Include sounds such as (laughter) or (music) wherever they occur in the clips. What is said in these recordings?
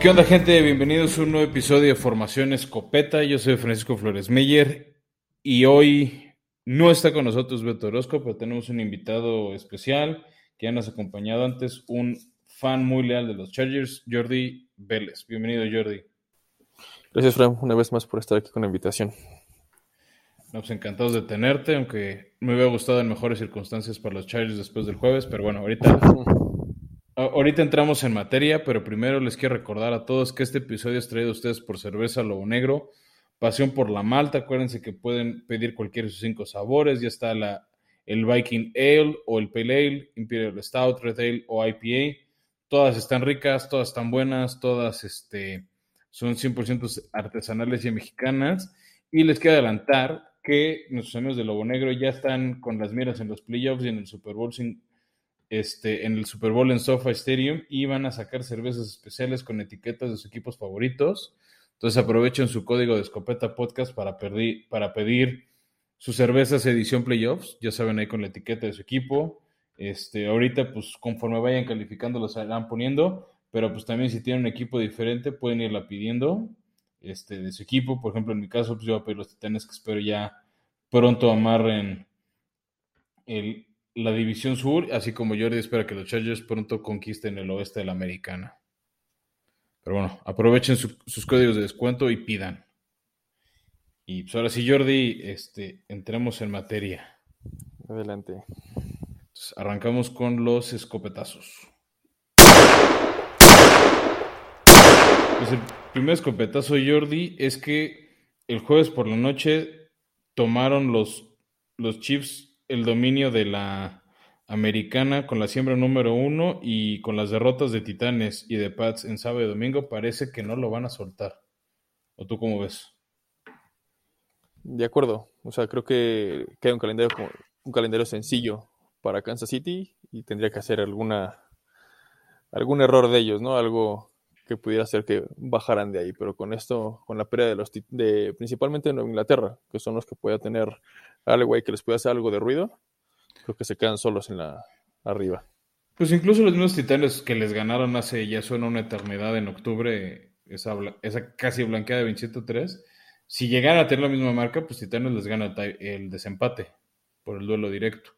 ¿Qué onda gente? Bienvenidos a un nuevo episodio de Formación Escopeta. Yo soy Francisco Flores Meyer y hoy no está con nosotros Beto Orozco, pero tenemos un invitado especial que ya nos ha acompañado antes, un fan muy leal de los Chargers, Jordi Vélez. Bienvenido Jordi. Gracias Fran, una vez más por estar aquí con la invitación. Nos encantados de tenerte, aunque me hubiera gustado en mejores circunstancias para los Chargers después del jueves, pero bueno, ahorita (laughs) Ahorita entramos en materia, pero primero les quiero recordar a todos que este episodio es traído a ustedes por Cerveza Lobo Negro, Pasión por la Malta. Acuérdense que pueden pedir cualquiera de sus cinco sabores. Ya está el Viking Ale o el Pale Ale, Imperial Stout, Red Ale o IPA. Todas están ricas, todas están buenas, todas este, son 100% artesanales y mexicanas. Y les quiero adelantar que nuestros amigos de Lobo Negro ya están con las miras en los playoffs y en el Super Bowl sin este, en el Super Bowl en SoFi Stadium y van a sacar cervezas especiales con etiquetas de sus equipos favoritos. Entonces aprovechen su código de escopeta podcast para, pedir, para pedir sus cervezas edición playoffs. Ya saben ahí con la etiqueta de su equipo. Este, ahorita, pues conforme vayan calificando, los irán poniendo. Pero pues también si tienen un equipo diferente, pueden irla pidiendo este, de su equipo. Por ejemplo, en mi caso, pues yo voy a pedir los titanes que espero ya pronto amarren el, la División Sur, así como Jordi espera que los Chargers pronto conquisten el oeste de la Americana. Pero bueno, aprovechen sus códigos de descuento y pidan. Y pues ahora sí, Jordi, este, entremos en materia. Adelante. arrancamos con los escopetazos. Pues el primer escopetazo, Jordi, es que el jueves por la noche tomaron los, los Chiefs el dominio de la americana con la siembra número uno y con las derrotas de Titanes y de Pats en sábado y domingo, parece que no lo van a soltar. ¿O tú cómo ves? De acuerdo. O sea, creo que queda un calendario, un calendario sencillo para Kansas City y tendría que hacer alguna algún error de ellos, ¿no? Algo que pudiera hacer que bajaran de ahí, pero con esto, con la pérdida de los de principalmente en Inglaterra, que son los que pueda tener güey, que les puede hacer algo de ruido, creo que se quedan solos en la arriba. Pues incluso los mismos titanes que les ganaron hace ya suena una eternidad en octubre, esa, esa casi blanqueada de 27-3, si llegaran a tener la misma marca, pues Titanes les gana el desempate por el duelo directo.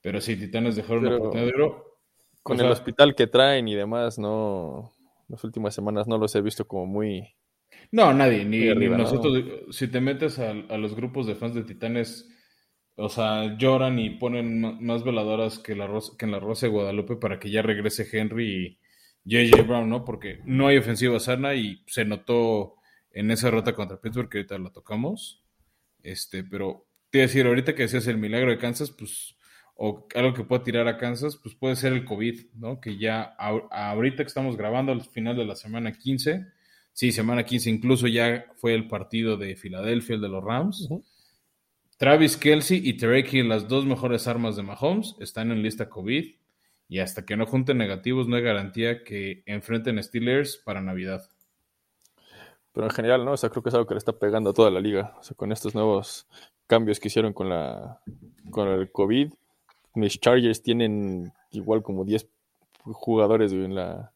Pero si Titanes dejaron una oportunidad de oro. Con el hospital que traen y demás, no. Las últimas semanas no los he visto como muy no, nadie, ni, nosotros. Si te metes a, los grupos de fans de Titanes, o sea, lloran y ponen más veladoras que, la que en la Rosa de Guadalupe para que ya regrese Henry y JJ Brown, ¿no? Porque no hay ofensiva sana y se notó en esa rota contra Pittsburgh, que ahorita la tocamos. Este, pero te iba a decir, ahorita que decías el milagro de Kansas, pues, o algo que pueda tirar a Kansas, pues puede ser el COVID, ¿no? Que ya ahorita que estamos grabando al final de la semana 15 Sí, semana 15 incluso ya fue el partido de Filadelfia, el de los Rams. Travis Kelsey y Tarek Hill, las dos mejores armas de Mahomes, están en lista COVID. Y hasta que no junten negativos, no hay garantía que enfrenten Steelers para Navidad. Pero en general, ¿no? O sea, creo que es algo que le está pegando a toda la liga. O sea, con estos nuevos cambios que hicieron con la con el COVID. Mis Chargers tienen igual como 10 jugadores en la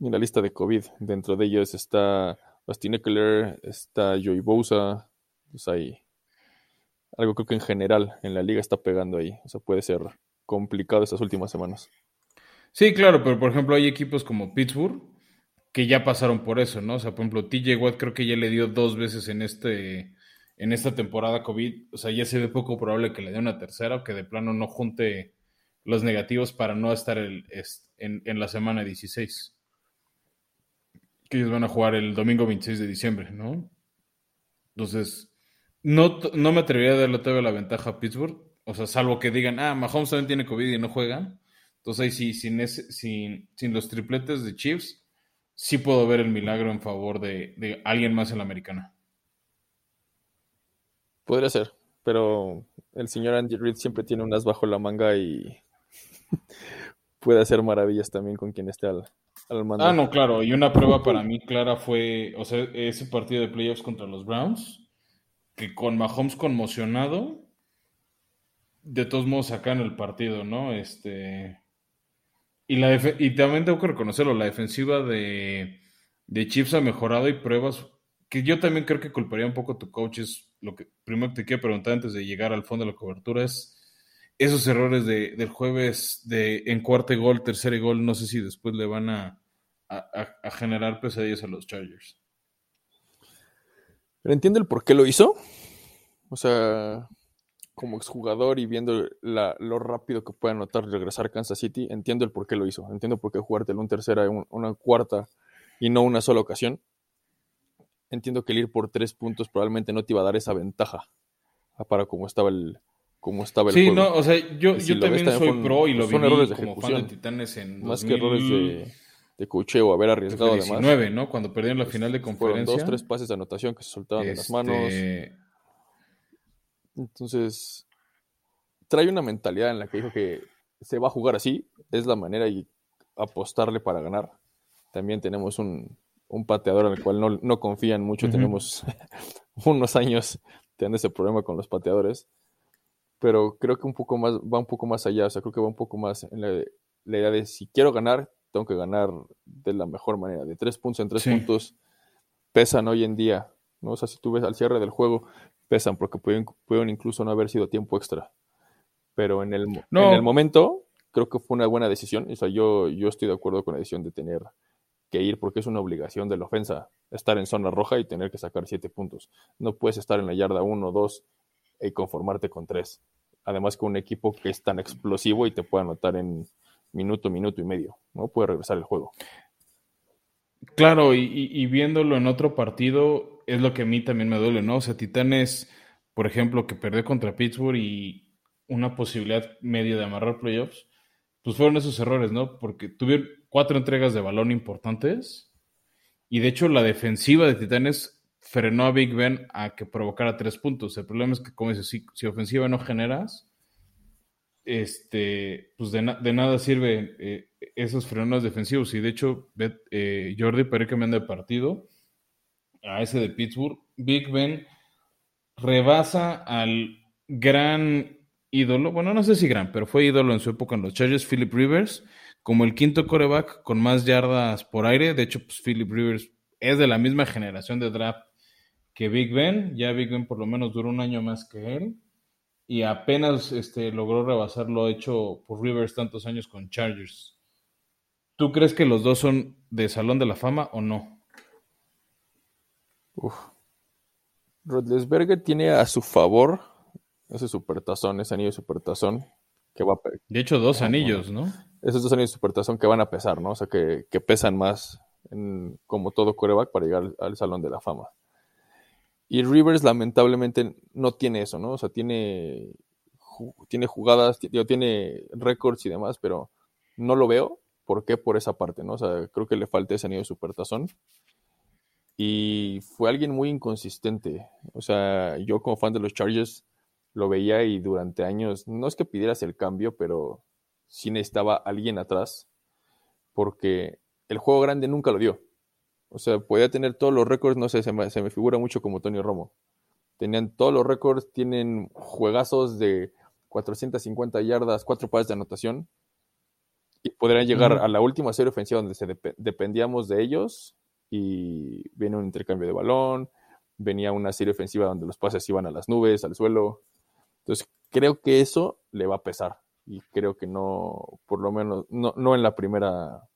en la lista de COVID. Dentro de ellos está Austin Eckler, está Joey Bosa. Pues hay algo creo que en general en la liga está pegando ahí. O sea, puede ser complicado estas últimas semanas. Sí, claro, pero por ejemplo hay equipos como Pittsburgh que ya pasaron por eso, ¿no? O sea, por ejemplo, TJ Watt creo que ya le dio dos veces en este en esta temporada COVID, o sea, ya se ve poco probable que le dé una tercera o que de plano no junte los negativos para no estar en, en la semana 16 que ellos van a jugar el domingo 26 de diciembre, ¿no? Entonces, no, no me atrevería a darle todavía la ventaja a Pittsburgh, o sea, salvo que digan, ah, Mahomes también tiene COVID y no juega. Entonces ahí sí, sin, sin, sin los tripletes de Chiefs, sí puedo ver el milagro en favor de, alguien más en la americana. Podría ser, pero el señor Andy Reid siempre tiene unas bajo la manga y (laughs) puede hacer maravillas también con quien esté al, Ah, no, claro. Y una prueba para mí clara fue, o sea, ese partido de playoffs contra los Browns, que con Mahomes conmocionado, de todos modos sacan el partido, ¿no? Este. Y, la y también tengo que reconocerlo, la defensiva de, de Chiefs ha mejorado y pruebas que yo también creo que culparía un poco a tu coach. Es lo que primero te quiero preguntar antes de llegar al fondo de la cobertura es esos errores de, del jueves de en cuarto gol, tercer gol, no sé si después le van a, a, generar pesadillas a los Chargers. Pero entiende el por qué lo hizo. O sea, como exjugador y viendo lo rápido que puede anotar regresar a Kansas City, entiendo el por qué lo hizo. Entiendo por qué jugártelo un tercera, una cuarta y no una sola ocasión. Entiendo que el ir por tres puntos probablemente no te iba a dar esa ventaja para cómo estaba el, cómo estaba el sí, no, o sea, yo, yo también soy pro y lo vi como fan de Titanes en Más que errores de, de cocheo, haber arriesgado 19, además. ¿no? Cuando perdieron la final de conferencia. Fueron dos, tres pases de anotación que se soltaban de las manos. Este, entonces, trae una mentalidad en la que dijo que se va a jugar así, es la manera y apostarle para ganar. También tenemos un, pateador en el cual no, no confían mucho, tenemos (laughs) unos años teniendo ese problema con los pateadores, pero creo que un poco más, va un poco más allá, o sea, creo que va un poco más en la, idea de si quiero ganar, tengo que ganar de la mejor manera, de tres puntos en tres puntos pesan hoy en día, ¿no? O sea, si tú ves al cierre del juego, pesan porque pueden, pueden incluso no haber sido tiempo extra. Pero en el, en el momento, creo que fue una buena decisión. O sea, yo, yo estoy de acuerdo con la decisión de tener que ir porque es una obligación de la ofensa estar en zona roja y tener que sacar siete puntos. No puedes estar en la yarda uno o dos y conformarte con tres. Además que un equipo que es tan explosivo y te puede anotar en minuto, minuto y medio, ¿no? Puede regresar el juego. Claro, y, viéndolo en otro partido, es lo que a mí también me duele, ¿no? O sea, Titanes, por ejemplo, que perdió contra Pittsburgh y una posibilidad media de amarrar playoffs, pues fueron esos errores, ¿no? Porque tuvieron cuatro entregas de balón importantes y de hecho la defensiva de Titanes frenó a Big Ben a que provocara tres puntos. El problema es que, como dices, si ofensiva no generas, este, pues de, nada sirve eh, esos frenos defensivos. Y de hecho, eh, Jordi Pérez que me de partido a ese de Pittsburgh. Big Ben rebasa al gran ídolo, bueno, no sé si gran, pero fue ídolo en su época en los Chargers, Philip Rivers, como el quinto coreback con más yardas por aire. De hecho, pues Philip Rivers es de la misma generación de draft que Big Ben. Ya Big Ben por lo menos duró un año más que él y apenas este, logró rebasar lo hecho por Rivers tantos años con Chargers. ¿Tú crees que los dos son de Salón de la Fama o no? Uf. Rodlesberger tiene a su favor ese supertazón, ese anillo de supertazón que va a... De hecho, dos anillos, ¿no? Esos dos anillos de supertazón que van a pesar, ¿no? O sea, que, pesan más como todo coreback para llegar al Salón de la Fama. Y Rivers lamentablemente no tiene eso, ¿no? O sea, tiene, tiene jugadas, tiene récords y demás, pero no lo veo. ¿Por qué? Por esa parte, ¿no? O sea, creo que le falta ese anillo de supertazón. Y fue alguien muy inconsistente. O sea, yo como fan de los Chargers lo veía y durante años, no es que pidieras el cambio, pero sí necesitaba alguien atrás, porque el juego grande nunca lo dio. O sea, podía tener todos los récords, no sé, se me, figura mucho como Tony Romo. Tenían todos los récords, tienen juegazos de 450 yardas, cuatro pases de anotación. Y podrían llegar a la última serie ofensiva donde se dependíamos de ellos y viene un intercambio de balón, venía una serie ofensiva donde los pases iban a las nubes, al suelo. Entonces, creo que eso le va a pesar y creo que no, por lo menos, no, no en la primera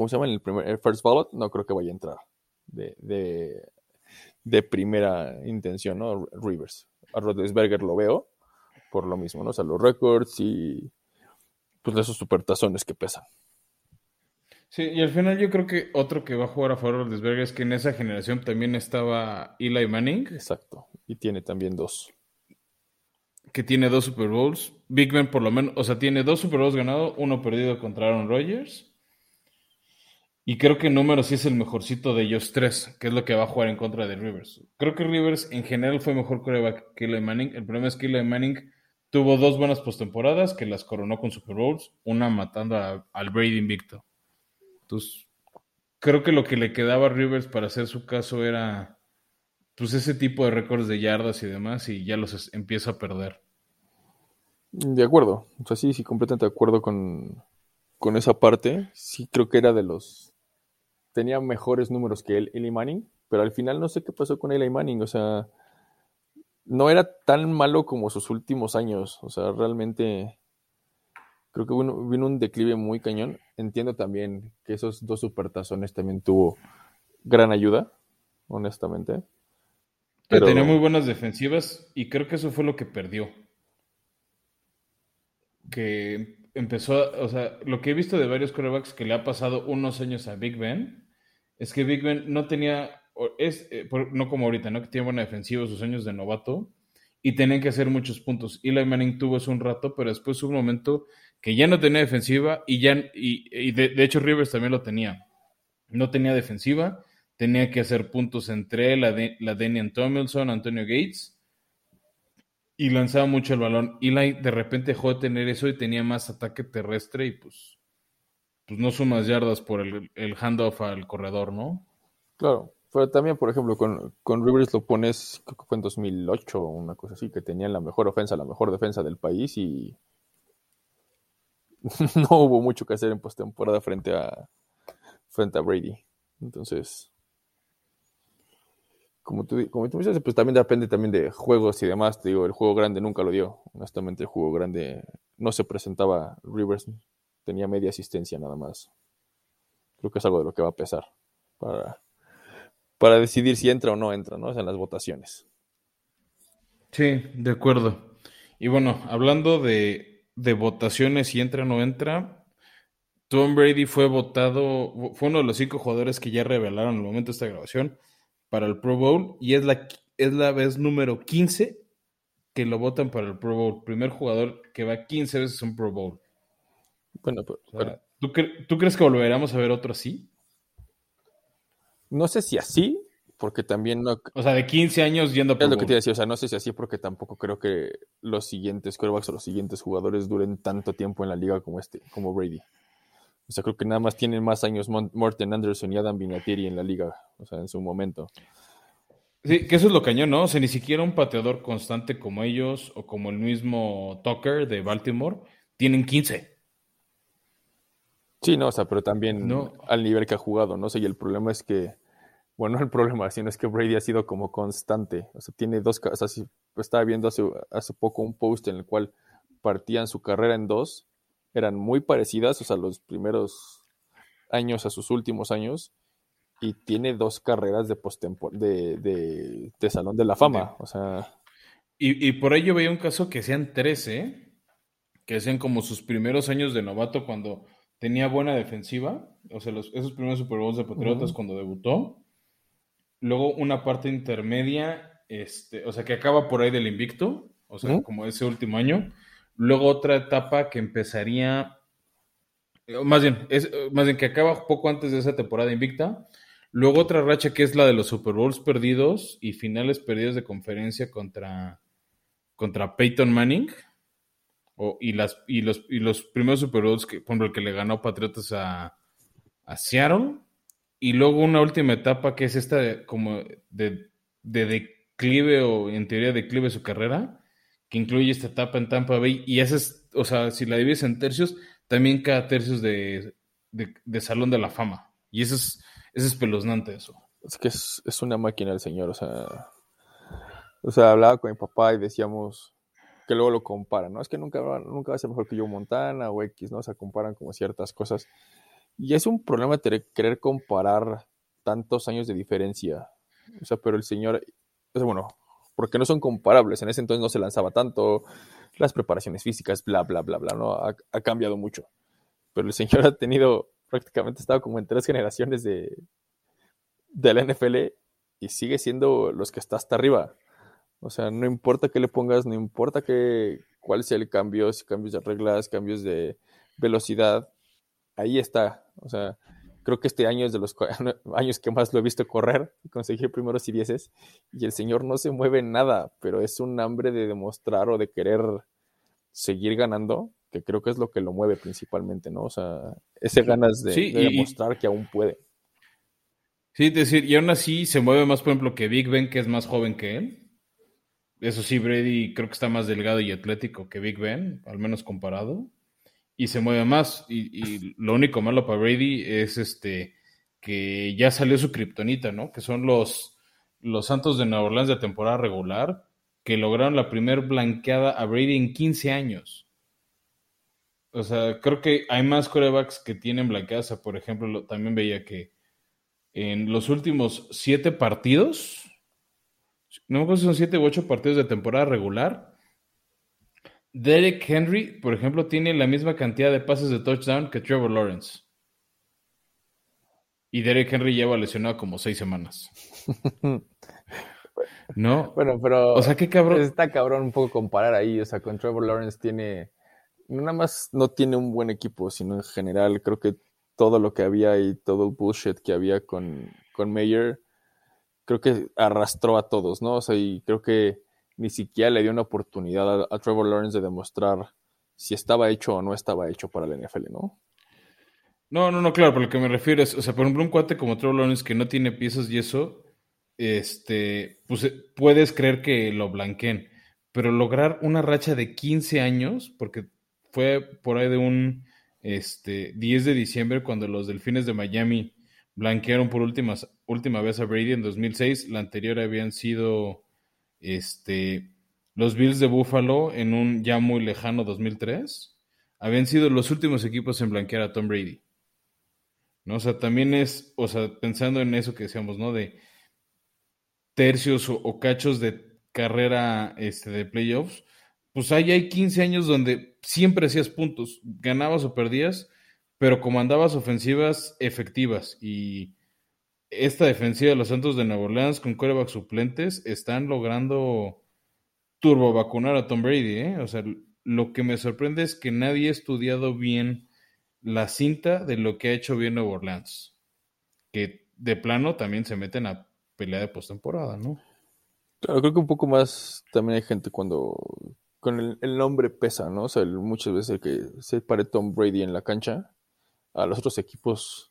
¿cómo se llama? En el, primer, first ballot, no creo que vaya a entrar de, de, primera intención, ¿no? Rivers. A Rodesberger lo veo por lo mismo, ¿no? O sea, los récords y pues esos supertazones que pesan. Sí, y al final yo creo que otro que va a jugar a favor de Rodesberger es que en esa generación también estaba Eli Manning. Exacto, y tiene también dos. Que tiene dos Super Bowls. Big Ben por lo menos, o sea, tiene dos Super Bowls ganados, uno perdido contra Aaron Rodgers y creo que número sí es el mejorcito de ellos tres, que es lo que va a jugar en contra de Rivers. Creo que Rivers en general fue mejor que Eli Manning. El problema es que Eli Manning tuvo dos buenas postemporadas que las coronó con Super Bowls, una matando al Brady invicto. Entonces, creo que lo que le quedaba a Rivers para hacer su caso era pues ese tipo de récords de yardas y demás, y ya los empieza a perder. De acuerdo, o sea, sí, sí, completamente de acuerdo con, con esa parte. Sí, creo que era de los tenía mejores números que él, Eli Manning, pero al final no sé qué pasó con Eli Manning, o sea, no era tan malo como sus últimos años, o sea, realmente creo que vino, vino un declive muy cañón. Entiendo también que esos dos supertazones también tuvo gran ayuda, honestamente. Pero... Tenía muy buenas defensivas y creo que eso fue lo que perdió. Que empezó, o sea, lo que he visto de varios quarterbacks que le ha pasado unos años a Big Ben, es que Big Ben no tenía, es, eh, no como ahorita, ¿no? Que tiene buena defensiva sus años de novato y tenían que hacer muchos puntos. Eli Manning tuvo eso un rato, pero después hubo un momento que ya no tenía defensiva y ya, y, de, de, hecho Rivers también lo tenía. No tenía defensiva, tenía que hacer puntos entre la, de, la Daniel Tomlinson, Antonio Gates y lanzaba mucho el balón. Eli de repente dejó de tener eso y tenía más ataque terrestre y pues, pues no sumas yardas por el, el handoff al corredor, ¿no? Claro, pero también, por ejemplo, con, con Rivers lo pones, creo que fue en 2008 o una cosa así, que tenían la mejor ofensa, la mejor defensa del país y (laughs) no hubo mucho que hacer en postemporada frente a, frente a Brady. Entonces, como tú, como tú dices, pues también depende también de juegos y demás. Te digo, el juego grande nunca lo dio. Honestamente, el juego grande no se presentaba. Rivers tenía media asistencia nada más. Creo que es algo de lo que va a pesar para, para decidir si entra o no entra, ¿no? en las votaciones. Sí, de acuerdo. Y bueno, hablando de, de votaciones, si entra o no entra, Tom Brady fue votado, fue uno de los cinco jugadores que ya revelaron en el momento de esta grabación para el Pro Bowl y es la, es la vez número 15 que lo votan para el Pro Bowl. Primer jugador que va 15 veces a un Pro Bowl. Bueno, pues, ¿tú, ¿tú, crees que volveremos a ver otro así? No sé si así, porque también no... O sea, de 15 años yendo a Pro Es lo que te decía, o sea, no sé si así porque tampoco creo que los siguientes quarterbacks o los siguientes jugadores duren tanto tiempo en la liga como este, como Brady. O sea, creo que nada más tienen más años Morten Anderson y Adam Vinatieri en la liga, o sea, en su momento. Sí, que eso es lo cañón, ¿no? O sea, ni siquiera un pateador constante como ellos o como el mismo Tucker de Baltimore tienen 15. Sí, no, o sea, pero también al nivel que ha jugado, ¿no? sé, y el problema es que, bueno, no el problema, sino es que Brady ha sido como constante. O sea, tiene dos, o sea, estaba viendo hace, hace poco un post en el cual partían su carrera en dos eran muy parecidas, o sea, los primeros años a sus últimos años, y tiene dos carreras de, de, de, Salón de la Fama, o sea... Y, y, por ello veía un caso que sean 13, que sean como sus primeros años de novato cuando tenía buena defensiva, o sea, los, esos primeros Super Bowls de Patriotas cuando debutó, luego una parte intermedia, este, o sea, que acaba por ahí del invicto, o sea, como ese último año, Luego otra etapa que empezaría, más bien, es, más bien que acaba poco antes de esa temporada invicta. Luego otra racha que es la de los Super Bowls perdidos y finales perdidos de conferencia contra, contra Peyton Manning. y, las, y, los, y los primeros Super Bowls, que, por ejemplo, el que le ganó Patriotas a, a Seattle. Y luego una última etapa que es esta como de, de declive o en teoría declive su carrera, que incluye esta etapa en Tampa Bay. Y esa es, o sea, si la divides en tercios, también cada tercio es de, de, Salón de la Fama. Y eso es, es espeluznante eso. Es que es, es, una máquina el señor, o sea. O sea, hablaba con mi papá y decíamos que luego lo comparan, ¿no? Es que nunca, nunca va a ser mejor que yo Montana o X, ¿no? O sea, comparan como ciertas cosas. Y es un problema querer comparar tantos años de diferencia. O sea, pero el señor, o sea, bueno, porque no son comparables. En ese entonces no se lanzaba tanto, las preparaciones físicas, bla, bla, bla, bla, ¿no? Ha, cambiado mucho. Pero el señor (laughs) ha tenido, prácticamente estado como en tres generaciones de, de la NFL y sigue siendo los que está hasta arriba. O sea, no importa qué le pongas, no importa qué, cuál sea el cambio, si cambios de reglas, cambios de velocidad, ahí está. O sea, Creo que este año es de los (laughs) años que más lo he visto correr y conseguir primeros y dieces. Y el señor no se mueve en nada, pero es un hambre de demostrar o de querer seguir ganando, que creo que es lo que lo mueve principalmente, ¿no? O sea, ese ganas de, demostrar que aún puede. Sí, es decir, y aún así se mueve más, por ejemplo, que Big Ben, que es más joven que él. Eso sí, Brady creo que está más delgado y atlético que Big Ben, al menos comparado y se mueve más. Y, lo único malo para Brady es este que ya salió su kriptonita, ¿no? Que son los, los Santos de Nueva Orleans de temporada regular, que lograron la primer blanqueada a Brady en 15 años. O sea, creo que hay más corebacks que tienen blanqueadas. Por ejemplo, también veía que en los últimos siete partidos, no me acuerdo si son siete u ocho partidos de temporada regular, Derek Henry, por ejemplo, tiene la misma cantidad de pases de touchdown que Trevor Lawrence. Y Derek Henry lleva lesionado como seis semanas. (laughs) ¿No? Bueno, pero. O sea, qué cabrón. Está cabrón un poco comparar ahí. O sea, con Trevor Lawrence tiene. No nada más no tiene un buen equipo, sino en general creo que todo lo que había y todo el bullshit que había con, con Mayer, creo que arrastró a todos, ¿no? O sea, y creo que ni siquiera le dio una oportunidad a, Trevor Lawrence de demostrar si estaba hecho o no estaba hecho para la NFL, ¿no? No, no, no, claro, por lo que me refiero es, o sea, por ejemplo, un cuate como Trevor Lawrence que no tiene piezas y eso, este, pues eh, puedes creer que lo blanqueen, pero lograr una racha de 15 años, porque fue por ahí de un este, 10 de diciembre cuando los Delfines de Miami blanquearon por última vez a Brady en 2006, la anterior habían sido este, los Bills de Buffalo en un ya muy lejano 2003, habían sido los últimos equipos en blanquear a Tom Brady. ¿No? O sea, también es, o sea, pensando en eso que decíamos, ¿no? De tercios o, cachos de carrera este, de playoffs, pues ahí hay 15 años donde siempre hacías puntos, ganabas o perdías, pero comandabas ofensivas efectivas. Y esta defensiva de los Santos de Nueva Orleans con coreback suplentes están logrando turbo vacunar a Tom Brady. ¿eh? O sea, lo que me sorprende es que nadie ha estudiado bien la cinta de lo que ha hecho bien Nueva Orleans. Que de plano también se meten a pelea de postemporada, ¿no? Claro, creo que un poco más también hay gente cuando con el, nombre pesa, ¿no? O sea, muchas veces el que se pare Tom Brady en la cancha, a los otros equipos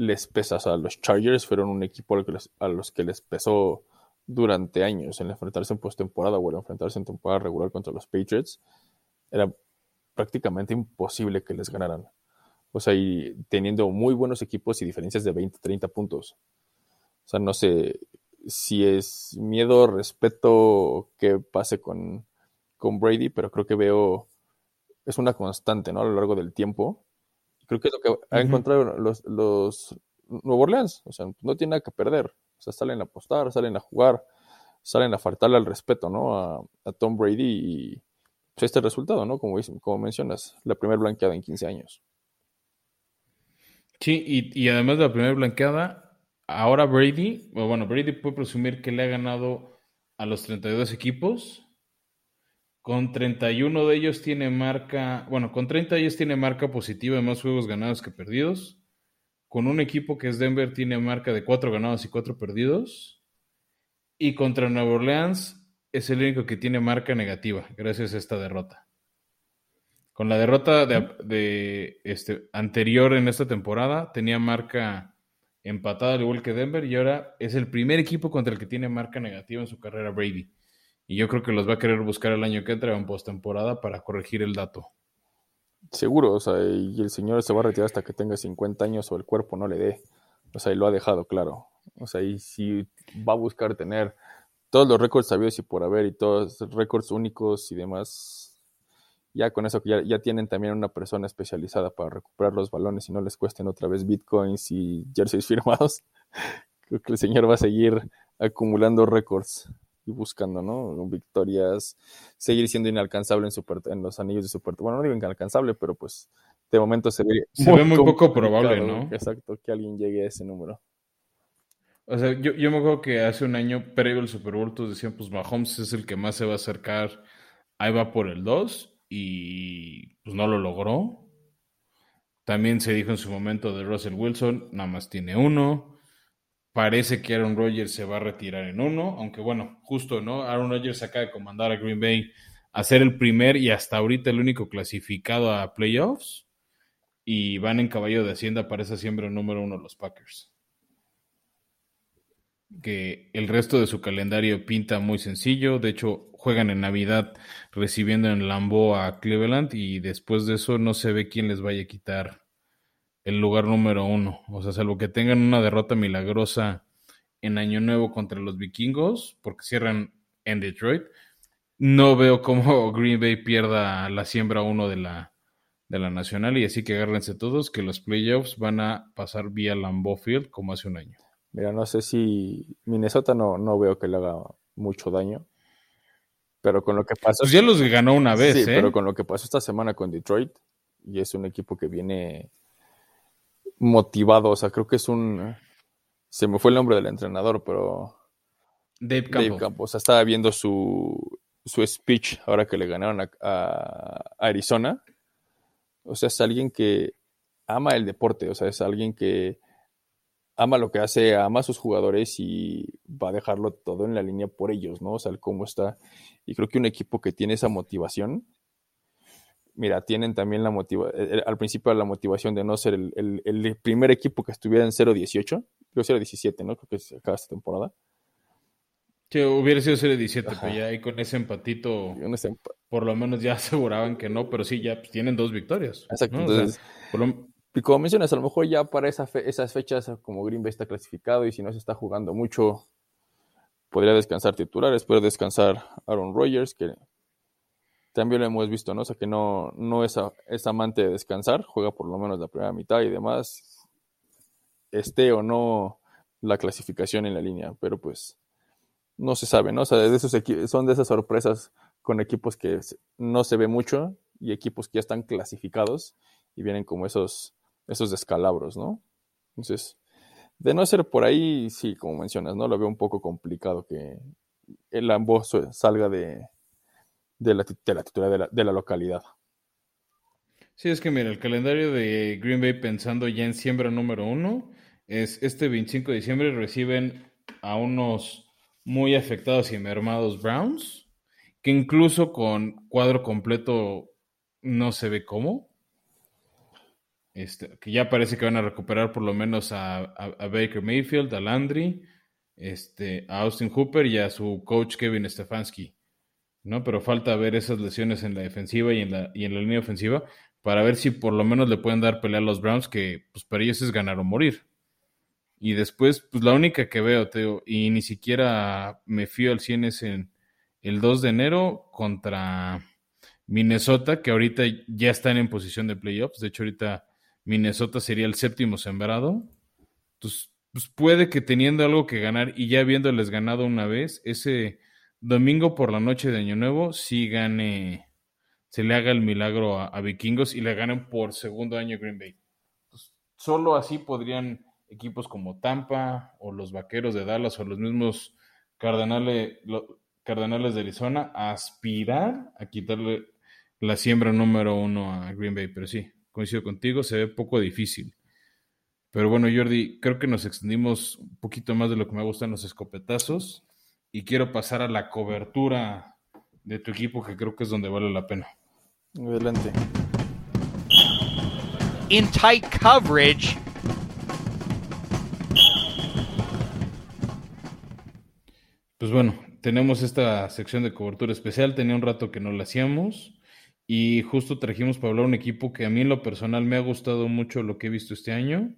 les pesa. O sea, los Chargers fueron un equipo a los que les pesó durante años el enfrentarse en postemporada o el enfrentarse en temporada regular contra los Patriots. Era prácticamente imposible que les ganaran. O sea, y teniendo muy buenos equipos y diferencias de 20, 30 puntos. O sea, no sé si es miedo, respeto que pase con, Brady, pero creo que veo, es una constante, ¿no? A lo largo del tiempo. Creo que es lo que ha encontrado los, los Nuevo Orleans. O sea, no tiene nada que perder. O sea, salen a apostar, salen a jugar, salen a faltarle al respeto, ¿no? A, Tom Brady y pues, este resultado, ¿no? Como, como mencionas, la primera blanqueada en 15 años. Sí, y, y además de la primera blanqueada, ahora Brady, bueno, Brady puede presumir que le ha ganado a los 32 equipos. Con 31 de ellos tiene marca, bueno, con 30 de ellos tiene marca positiva de más juegos ganados que perdidos. Con un equipo que es Denver tiene marca de 4 ganados y 4 perdidos. Y contra Nueva Orleans es el único que tiene marca negativa gracias a esta derrota. Con la derrota de, este, anterior en esta temporada tenía marca empatado al igual que Denver y ahora es el primer equipo contra el que tiene marca negativa en su carrera Brady. Y yo creo que los va a querer buscar el año que entra en postemporada para corregir el dato. Seguro, o sea, y el señor se va a retirar hasta que tenga 50 años o el cuerpo no le dé. O sea, y lo ha dejado claro. O sea, y si va a buscar tener todos los récords sabidos y por haber y todos los récords únicos y demás, ya con eso ya, ya tienen también una persona especializada para recuperar los balones y no les cuesten otra vez bitcoins y jerseys (laughs) firmados, creo que el señor va a seguir acumulando récords y buscando, ¿no? Victorias, seguir siendo inalcanzable en, super, en los anillos de super. Bueno, no digo inalcanzable, pero pues de momento se ve, se ve muy poco probable, ¿no? Exacto, que alguien llegue a ese número. O sea, yo, yo me acuerdo que hace un año previo al Super Bowl todos decían, pues Mahomes es el que más se va a acercar, ahí va por el 2 y pues no lo logró. También se dijo en su momento de Russell Wilson, nada más tiene uno. Parece que Aaron Rodgers se va a retirar en uno, aunque bueno, justo, ¿no? Aaron Rodgers acaba de comandar a Green Bay a ser el primer y hasta ahorita el único clasificado a playoffs. Y van en caballo de Hacienda para esa siembra número uno los Packers. Que el resto de su calendario pinta muy sencillo. De hecho, juegan en Navidad recibiendo en Lambo a Cleveland y después de eso no se ve quién les vaya a quitar el lugar número uno. O sea, salvo que tengan una derrota milagrosa en Año Nuevo contra los vikingos, porque cierran en Detroit, no veo cómo (laughs) Green Bay pierda la siembra uno de la, de la Nacional y así que agárrense todos que los playoffs van a pasar vía Lambeau Field como hace un año. Mira, no sé si Minnesota no, no veo que le haga mucho daño. Pero con lo que pasó. Pues ya los ganó una vez, sí, ¿eh? pero con lo que pasó esta semana con Detroit, y es un equipo que viene motivado. O sea, creo que es un. Se me fue el nombre del entrenador, pero. Dave Campbell. Dave Campbell. O sea, estaba viendo su, su speech ahora que le ganaron a, a Arizona. O sea, es alguien que ama el deporte. O sea, es alguien que ama lo que hace, ama a sus jugadores y va a dejarlo todo en la línea por ellos, ¿no? O sea, el cómo está. Y creo que un equipo que tiene esa motivación, mira, tienen también la motivación, al principio la motivación de no ser el, el, el primer equipo que estuviera en 0-18, creo 0-17, ¿no? Creo que se acaba esta temporada. Que hubiera sido 0-17, pero ya ahí con ese empatito, ese emp por lo menos ya (laughs) aseguraban que no, pero sí, ya pues, tienen dos victorias. Exacto, ¿no? entonces... O sea, por lo, y como mencionas, a lo mejor ya para esa fe, esas fechas, como Green Bay está clasificado y si no se está jugando mucho, podría descansar titulares, puede descansar Aaron Rodgers, que también lo hemos visto, ¿no? O sea, que no, no es, es amante de descansar, juega por lo menos la primera mitad y demás, esté o no la clasificación en la línea, pero pues no se sabe, ¿no? O sea, de esos son de esas sorpresas con equipos que no se ve mucho y equipos que ya están clasificados y vienen como esos esos descalabros, ¿no? Entonces, de no ser por ahí, sí, como mencionas, ¿no? Lo veo un poco complicado que el ambos salga de, de, la, de la titular de la, de la localidad. Sí, es que mira, el calendario de Green Bay pensando ya en siembra número uno es este 25 de diciembre reciben a unos muy afectados y mermados Browns, que incluso con cuadro completo no se ve cómo. Este, que ya parece que van a recuperar por lo menos a, a, Baker Mayfield, a Landry, este, a Austin Hooper y a su coach Kevin Stefanski. ¿No? Pero falta ver esas lesiones en la defensiva y en la, y en la línea ofensiva para ver si por lo menos le pueden dar pelea a los Browns, que pues para ellos es ganar o morir. Y después, pues la única que veo, Teo, y ni siquiera me fío al 100 es en el 2 de enero contra Minnesota, que ahorita ya están en posición de playoffs. De hecho, ahorita Minnesota sería el séptimo sembrado. Entonces, pues puede que teniendo algo que ganar y ya habiéndoles ganado una vez, ese domingo por la noche de Año Nuevo, sí gane, se le haga el milagro a, Vikingos y le ganen por segundo año Green Bay. Entonces, solo así podrían equipos como Tampa o los Vaqueros de Dallas o los mismos Cardenales de Arizona aspirar a quitarle la siembra número uno a Green Bay, pero sí, coincido contigo, se ve poco difícil. Pero bueno, Jordi, creo que nos extendimos un poquito más de lo que me gustan los escopetazos y quiero pasar a la cobertura de tu equipo, que creo que es donde vale la pena. Adelante. In tight coverage. Pues bueno, tenemos esta sección de cobertura especial. Tenía un rato que no la hacíamos. Y justo trajimos para hablar un equipo que a mí en lo personal me ha gustado mucho lo que he visto este año,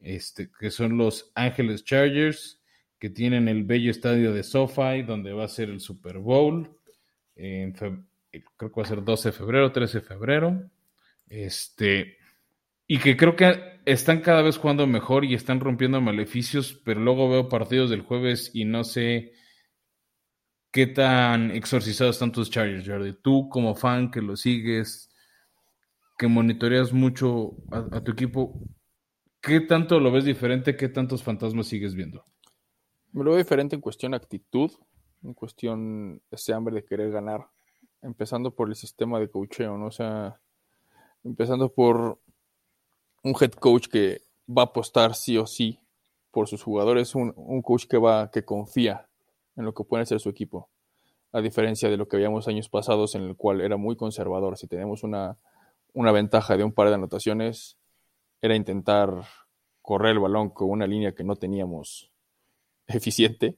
este, que son los Ángeles Chargers, que tienen el bello estadio de SoFi, donde va a ser el Super Bowl, en creo que va a ser 12 de febrero, 13 de febrero, este, y que creo que están cada vez jugando mejor y están rompiendo maleficios, pero luego veo partidos del jueves y no sé qué tan exorcizados están tus Chargers, Jordi. Tú como fan que lo sigues, que monitoreas mucho a, a, tu equipo, ¿qué tanto lo ves diferente? ¿Qué tantos fantasmas sigues viendo? Me lo veo diferente en cuestión actitud, en cuestión ese hambre de querer ganar, empezando por el sistema de coacheo, ¿no? O sea, empezando por un head coach que va a apostar sí o sí por sus jugadores, un, coach que va, que confía en lo que puede ser su equipo. A diferencia de lo que veíamos años pasados, en el cual era muy conservador. Si tenemos una, una ventaja de un par de anotaciones, era intentar correr el balón con una línea que no teníamos (laughs) eficiente,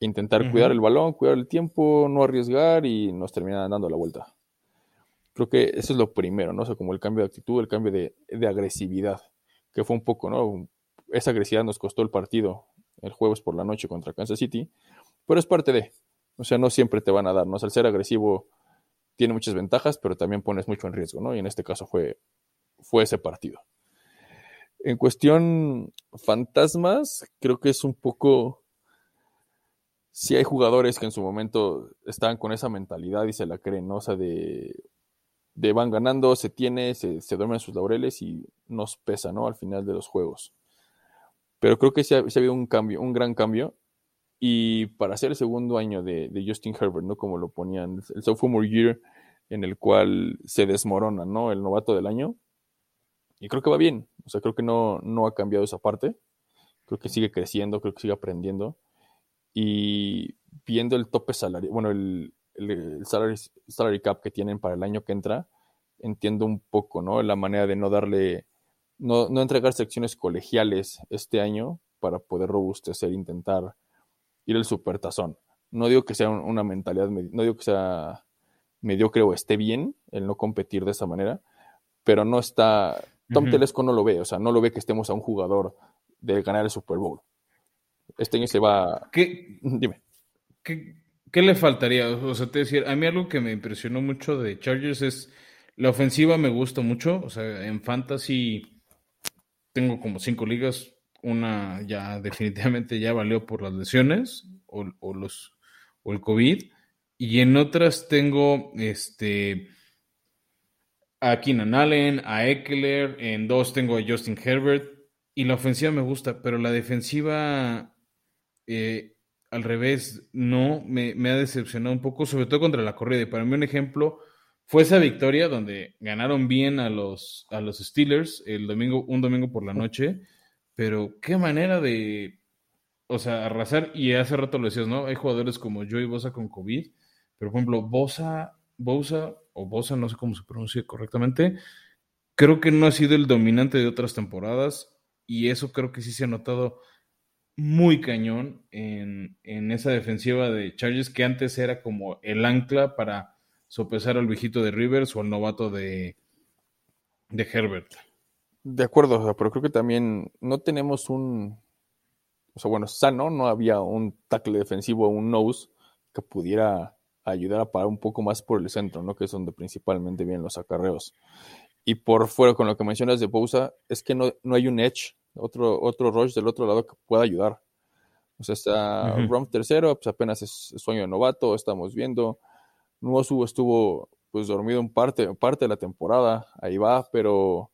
intentar uh -huh. cuidar el balón, cuidar el tiempo, no arriesgar y nos terminan dando la vuelta. Creo que eso es lo primero, ¿no? O sea, como el cambio de actitud, el cambio de, de agresividad, que fue un poco, ¿no? Esa agresividad nos costó el partido el jueves por la noche contra Kansas City, pero es parte de, o sea, no siempre te van a dar, ¿no? O sea, el ser agresivo tiene muchas ventajas, pero también pones mucho en riesgo, ¿no? Y en este caso fue, fue ese partido. En cuestión fantasmas, creo que es un poco. Si hay jugadores que en su momento estaban con esa mentalidad y se la creen, ¿no? O sea, de, van ganando, se tiene, se, se duermen sus laureles y nos pesa, ¿no? Al final de los juegos. Pero creo que se ha, habido un cambio, un gran cambio. Y para hacer el segundo año de, de Justin Herbert, ¿no? Como lo ponían, el sophomore year en el cual se desmorona, ¿no? El novato del año. Y creo que va bien. O sea, creo que no, no ha cambiado esa parte. Creo que sigue creciendo, creo que sigue aprendiendo. Y viendo el tope salario, bueno, el, el, salary, cap que tienen para el año que entra, entiendo un poco, ¿no? La manera de no darle, no, no entregar secciones colegiales este año para poder robustecer, intentar ir el supertazón. No digo que sea una mentalidad, no digo que sea mediocre o esté bien el no competir de esa manera, pero no está, Tom Telesco no lo ve, o sea, no lo ve que estemos a un jugador de ganar el Super Bowl. Este año se va. ¿Qué, Dime. ¿qué, ¿Qué, le faltaría? O sea, te decir, a mí algo que me impresionó mucho de Chargers es la ofensiva me gusta mucho. O sea, en Fantasy tengo como cinco ligas. Una ya definitivamente ya valió por las lesiones o, o los, o el COVID. Y en otras tengo este a Keenan Allen, a Eckler, en dos tengo a Justin Herbert y la ofensiva me gusta, pero la defensiva eh, al revés no, me, ha decepcionado un poco, sobre todo contra la corrida. Y para mí un ejemplo fue esa victoria donde ganaron bien a los, a los Steelers el domingo, un domingo por la noche, pero qué manera de, o sea, arrasar. Y hace rato lo decías, ¿no? Hay jugadores como Joey Bosa con COVID, pero por ejemplo, Bosa, Bosa o Bosa, no sé cómo se pronuncia correctamente, creo que no ha sido el dominante de otras temporadas y eso creo que sí se ha notado muy cañón en, esa defensiva de Chargers que antes era como el ancla para sopesar al viejito de Rivers o al novato de, de Herbert. De acuerdo, pero creo que también no tenemos un, o sea, bueno, sano, no había un tackle defensivo, un nose que pudiera ayudar a parar un poco más por el centro, ¿no? Que es donde principalmente vienen los acarreos. Y por fuera, con lo que mencionas de Bousa, es que no, no hay un edge, otro, otro rush del otro lado que pueda ayudar. O sea, está uh tercero, pues apenas es sueño de novato, estamos viendo. Nuosu estuvo pues dormido en parte, parte de la temporada, ahí va, pero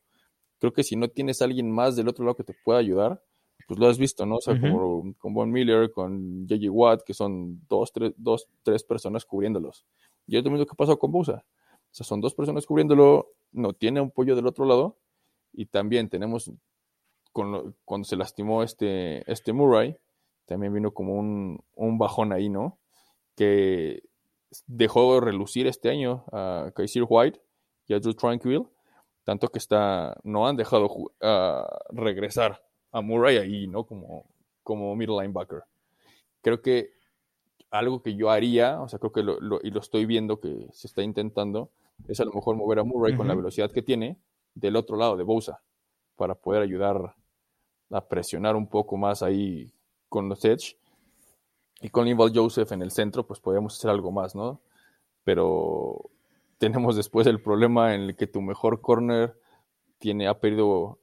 creo que si no tienes a alguien más del otro lado que te pueda ayudar, pues lo has visto, ¿no? O sea, como con Von Miller, con J.J. Watt, que son dos tres, dos, tres personas cubriéndolos. Y es lo mismo que pasó con Bosa. O sea, son dos personas cubriéndolo, no tiene un pollo del otro lado. Y también tenemos, con cuando se lastimó este, este Murray, también vino como un, un bajón ahí, ¿no? Que dejó relucir este año a Kaiser White y a Drew Tranquil, tanto que está, no han dejado uh, regresar a Murray ahí, ¿no? Como, como middle linebacker. Creo que algo que yo haría, o sea, creo que lo, y lo estoy viendo que se está intentando, es a lo mejor mover a Murray con la velocidad que tiene del otro lado de Bosa, para poder ayudar a presionar un poco más ahí con los Edge. Y con Linval Joseph en el centro, pues podríamos hacer algo más, ¿no? Pero tenemos después el problema en el que tu mejor corner tiene, ha perdido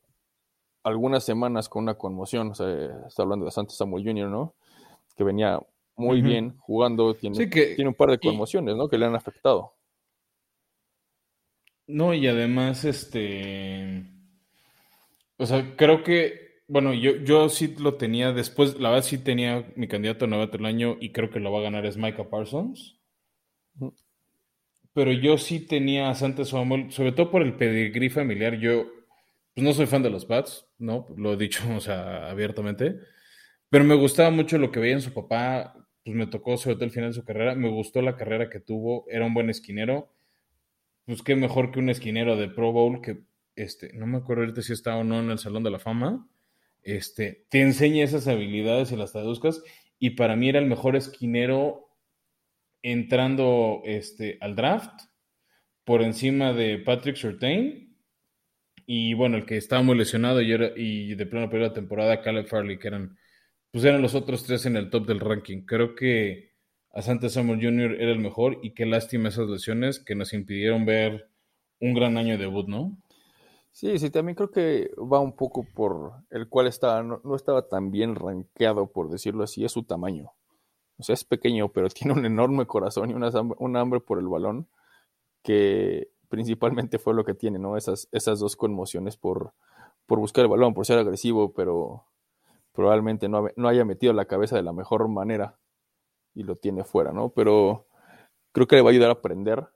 algunas semanas con una conmoción, o sea, está hablando de Santos Samuel Jr., ¿no? Que venía muy bien jugando, tiene, tiene un par de conmociones, ¿no? Que le han afectado. No, y además, este, o sea, creo que, bueno, yo, yo sí lo tenía después, la verdad sí tenía mi candidato a novato del año y creo que lo va a ganar es Micah Parsons. Pero yo sí tenía a Santos Samuel, sobre todo por el pedigrí familiar, yo pues no soy fan de los Pats, ¿no? Lo he dicho, (laughs) o sea, abiertamente. Pero me gustaba mucho lo que veía en su papá, pues me tocó sobre todo el final de su carrera, me gustó la carrera que tuvo, era un buen esquinero. Pues qué mejor que un esquinero de Pro Bowl que, este, no me acuerdo ahorita si está o no en el Salón de la Fama, este, te enseña esas habilidades y las traduzcas, y para mí era el mejor esquinero entrando este, al draft por encima de Patrick Surtain. Y bueno, el que estaba muy lesionado y, era, y de pleno periodo de temporada, Caleb Farley, que eran, pues eran los otros tres en el top del ranking. Creo que Asante Samuel Jr. era el mejor y qué lástima esas lesiones que nos impidieron ver un gran año de debut, ¿no? Sí, sí, también creo que va un poco por el cual estaba, no, estaba tan bien rankeado, por decirlo así, es su tamaño. O sea, es pequeño, pero (laughs) tiene un enorme corazón y un hambre por el balón que principalmente fue lo que tiene, ¿no? Esas, esas dos conmociones por, por buscar el balón, por ser agresivo, pero probablemente no, no haya metido la cabeza de la mejor manera y lo tiene fuera, ¿no? Pero creo que le va a ayudar a aprender,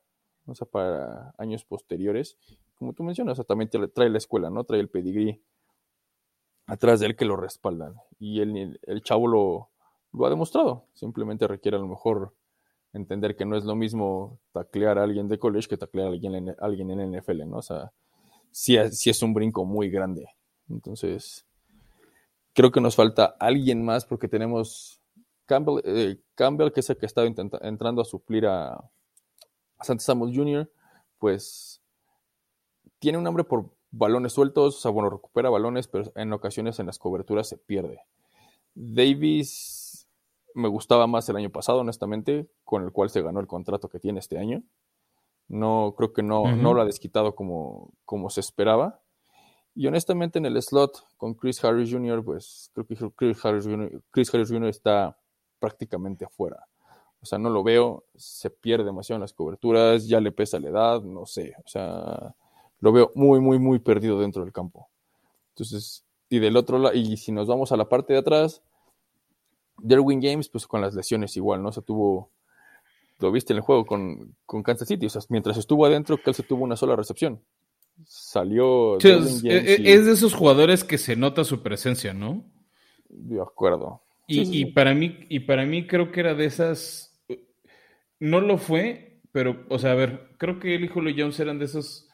o sea, para años posteriores como tú mencionas, exactamente trae la escuela, ¿no? Trae el pedigrí atrás de él que lo respaldan. Y el, el chavo lo, lo, ha demostrado. Simplemente requiere a lo mejor entender que no es lo mismo taclear a alguien de college que taclear a alguien en, alguien en NFL, ¿no? O sea, sí, es un brinco muy grande. Entonces, creo que nos falta alguien más porque tenemos Campbell, eh, Campbell que es el que estaba entrando a suplir a, a Samuel Jr., pues tiene un hambre por balones sueltos, o sea, bueno, recupera balones, pero en ocasiones en las coberturas se pierde. Davis me gustaba más el año pasado, honestamente, con el cual se ganó el contrato que tiene este año. No, creo que no, no lo ha desquitado como, como se esperaba. Y honestamente en el slot con Chris Harris Jr., pues creo que Chris Harris Jr., Chris Harris Jr. está prácticamente afuera. O sea, no lo veo, se pierde demasiado en las coberturas, ya le pesa la edad, no sé. O sea, lo veo muy, muy, muy perdido dentro del campo. Entonces, y del otro lado, y si nos vamos a la parte de atrás, Derwin James, pues con las lesiones igual, ¿no? O sea, tuvo, lo viste en el juego con, con Kansas City, o sea, mientras estuvo adentro, se tuvo una sola recepción. Salió. es, de esos jugadores que se nota su presencia, ¿no? De acuerdo. Y, y, para mí, y para mí creo que era de esas. No lo fue, pero, o sea, a ver, creo que él y Julio Jones eran de esos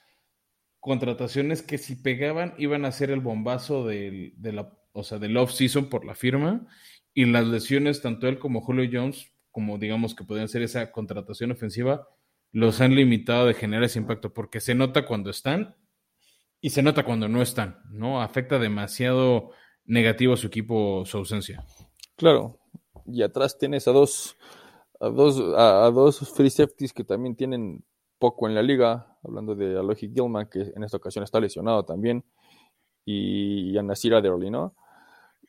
contrataciones que si pegaban iban a ser el bombazo del, de la, o sea, del off-season por la firma y las lesiones, tanto él como Julio Jones, como digamos que podían ser esa contratación ofensiva, los han limitado de generar ese impacto porque se nota cuando están y se nota cuando no están, ¿no? Afecta demasiado negativo a su equipo su ausencia. Claro, y atrás tienes a dos, a dos, a dos free safeties que también tienen poco en la liga, hablando de Alohi Gilman, que en esta ocasión está lesionado también, y a Nasir Adderley, ¿no?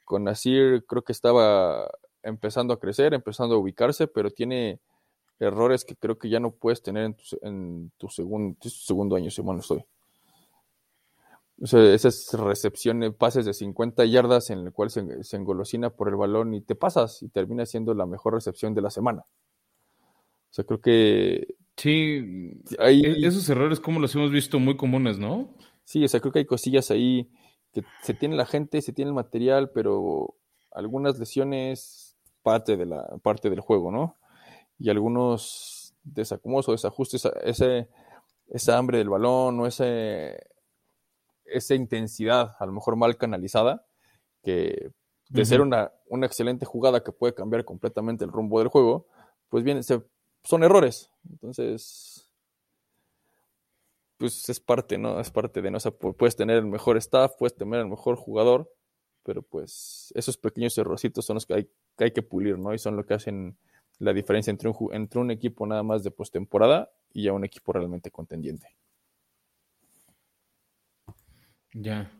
Con Nasir creo que estaba empezando a crecer, empezando a ubicarse, pero tiene errores que creo que ya no puedes tener en tu, en tu, segundo, segundo año, si mal no estoy. O sea, esas recepciones, pases de 50 yardas en el cual se, se, engolosina por el balón y te pasas y termina siendo la mejor recepción de la semana. O sea, creo que Sí, hay, e-, esos errores como los hemos visto muy comunes, ¿no? Sí, o sea, creo que hay cosillas ahí que se tiene la gente, se tiene el material, pero algunas lesiones parte de la parte del juego, ¿no? Y algunos desacomodos o desajustes, ese, esa hambre del balón o ese, esa intensidad, a lo mejor mal canalizada, que de ser una, una excelente jugada que puede cambiar completamente el rumbo del juego, pues bien, se son errores. Entonces, pues es parte, ¿no? Es parte de, ¿no? O sea, puedes tener el mejor staff, puedes tener el mejor jugador, pero pues esos pequeños errorcitos son los que hay que, pulir, ¿no? Y son lo que hacen la diferencia entre un, entre un equipo nada más de postemporada y ya un equipo realmente contendiente. Ya.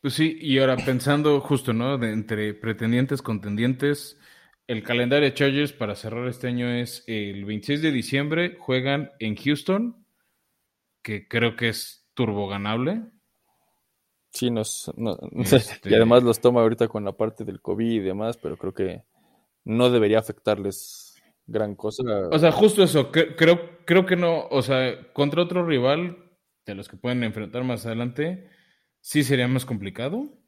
Pues sí, y ahora pensando justo, ¿no? De entre pretendientes, contendientes, el calendario de Chargers para cerrar este año es el 26 de diciembre, juegan en Houston, que creo que es turbo ganable. Sí, nos, (laughs) este y además los toma ahorita con la parte del COVID y demás, pero creo que no debería afectarles gran cosa. O sea, justo eso, creo, creo que no, o sea, contra otro rival de los que pueden enfrentar más adelante, sí sería más complicado.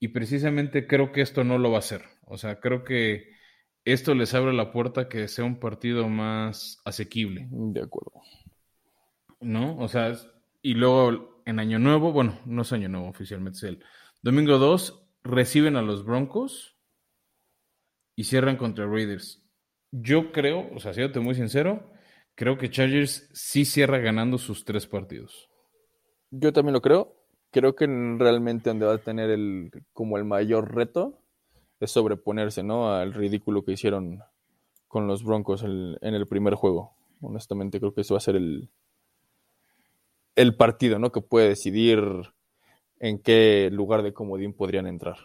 Y precisamente creo que esto no lo va a hacer. O sea, creo que esto les abre la puerta a que sea un partido más asequible. De acuerdo. ¿No? O sea, y luego en Año Nuevo, bueno, no es Año Nuevo oficialmente, es el domingo 2, reciben a los Broncos y cierran contra Raiders. Yo creo, o sea, siéndote muy sincero, creo que Chargers sí cierra ganando sus tres partidos. Yo también lo creo. Creo que realmente donde va a tener el como el mayor reto es sobreponerse, ¿no? Al ridículo que hicieron con los Broncos en el primer juego. Honestamente, creo que eso va a ser el, el partido, ¿no? Que puede decidir en qué lugar de comodín podrían entrar.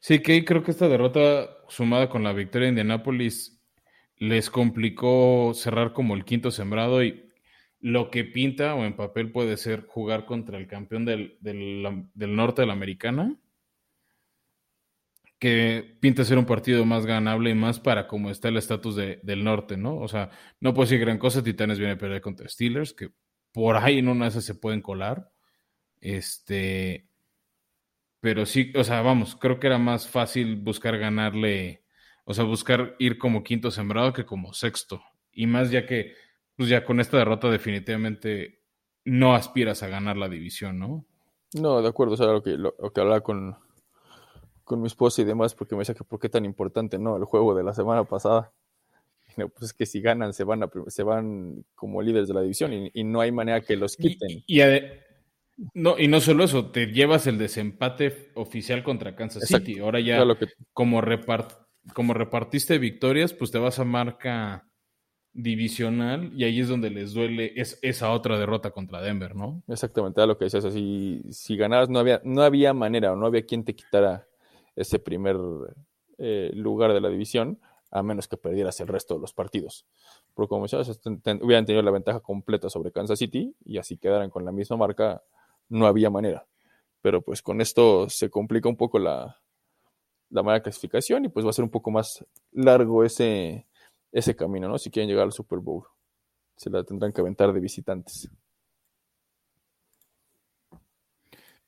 Sí, que creo que esta derrota sumada con la victoria de Indianapolis les complicó cerrar como el quinto sembrado y lo que pinta o en papel puede ser jugar contra el campeón del, norte de la americana, que pinta ser un partido más ganable y más para como está el estatus del norte, ¿no? O sea, no puedo decir gran cosa, Titanes viene a perder contra Steelers, que por ahí en una de se pueden colar. Este, pero sí, o sea, vamos, creo que era más fácil buscar ganarle, o sea, buscar ir como quinto sembrado que como sexto. Y más ya que, pues ya con esta derrota definitivamente no aspiras a ganar la división, ¿no? No, de acuerdo, o sea, lo que, lo, que hablaba con, con mi esposa y demás, porque me decía que por qué tan importante, ¿no? El juego de la semana pasada. No, pues es que si ganan se van, a, se van como líderes de la división y, no hay manera que los quiten. Y, no, y no solo eso, te llevas el desempate oficial contra Kansas City. Ahora ya, como, como repartiste victorias, pues te vas a marca divisional y ahí es donde les duele es, esa otra derrota contra Denver, ¿no? Exactamente, lo que decías, así, si ganabas no había, no había manera o no había quien te quitara ese primer eh, lugar de la división, a menos que perdieras el resto de los partidos. Porque como decías, hubieran tenido la ventaja completa sobre Kansas City y así quedaran con la misma marca no había manera. Pero pues con esto se complica un poco la, la mala clasificación y pues va a ser un poco más largo ese, ese camino, ¿no? Si quieren llegar al Super Bowl. Se la tendrán que aventar de visitantes.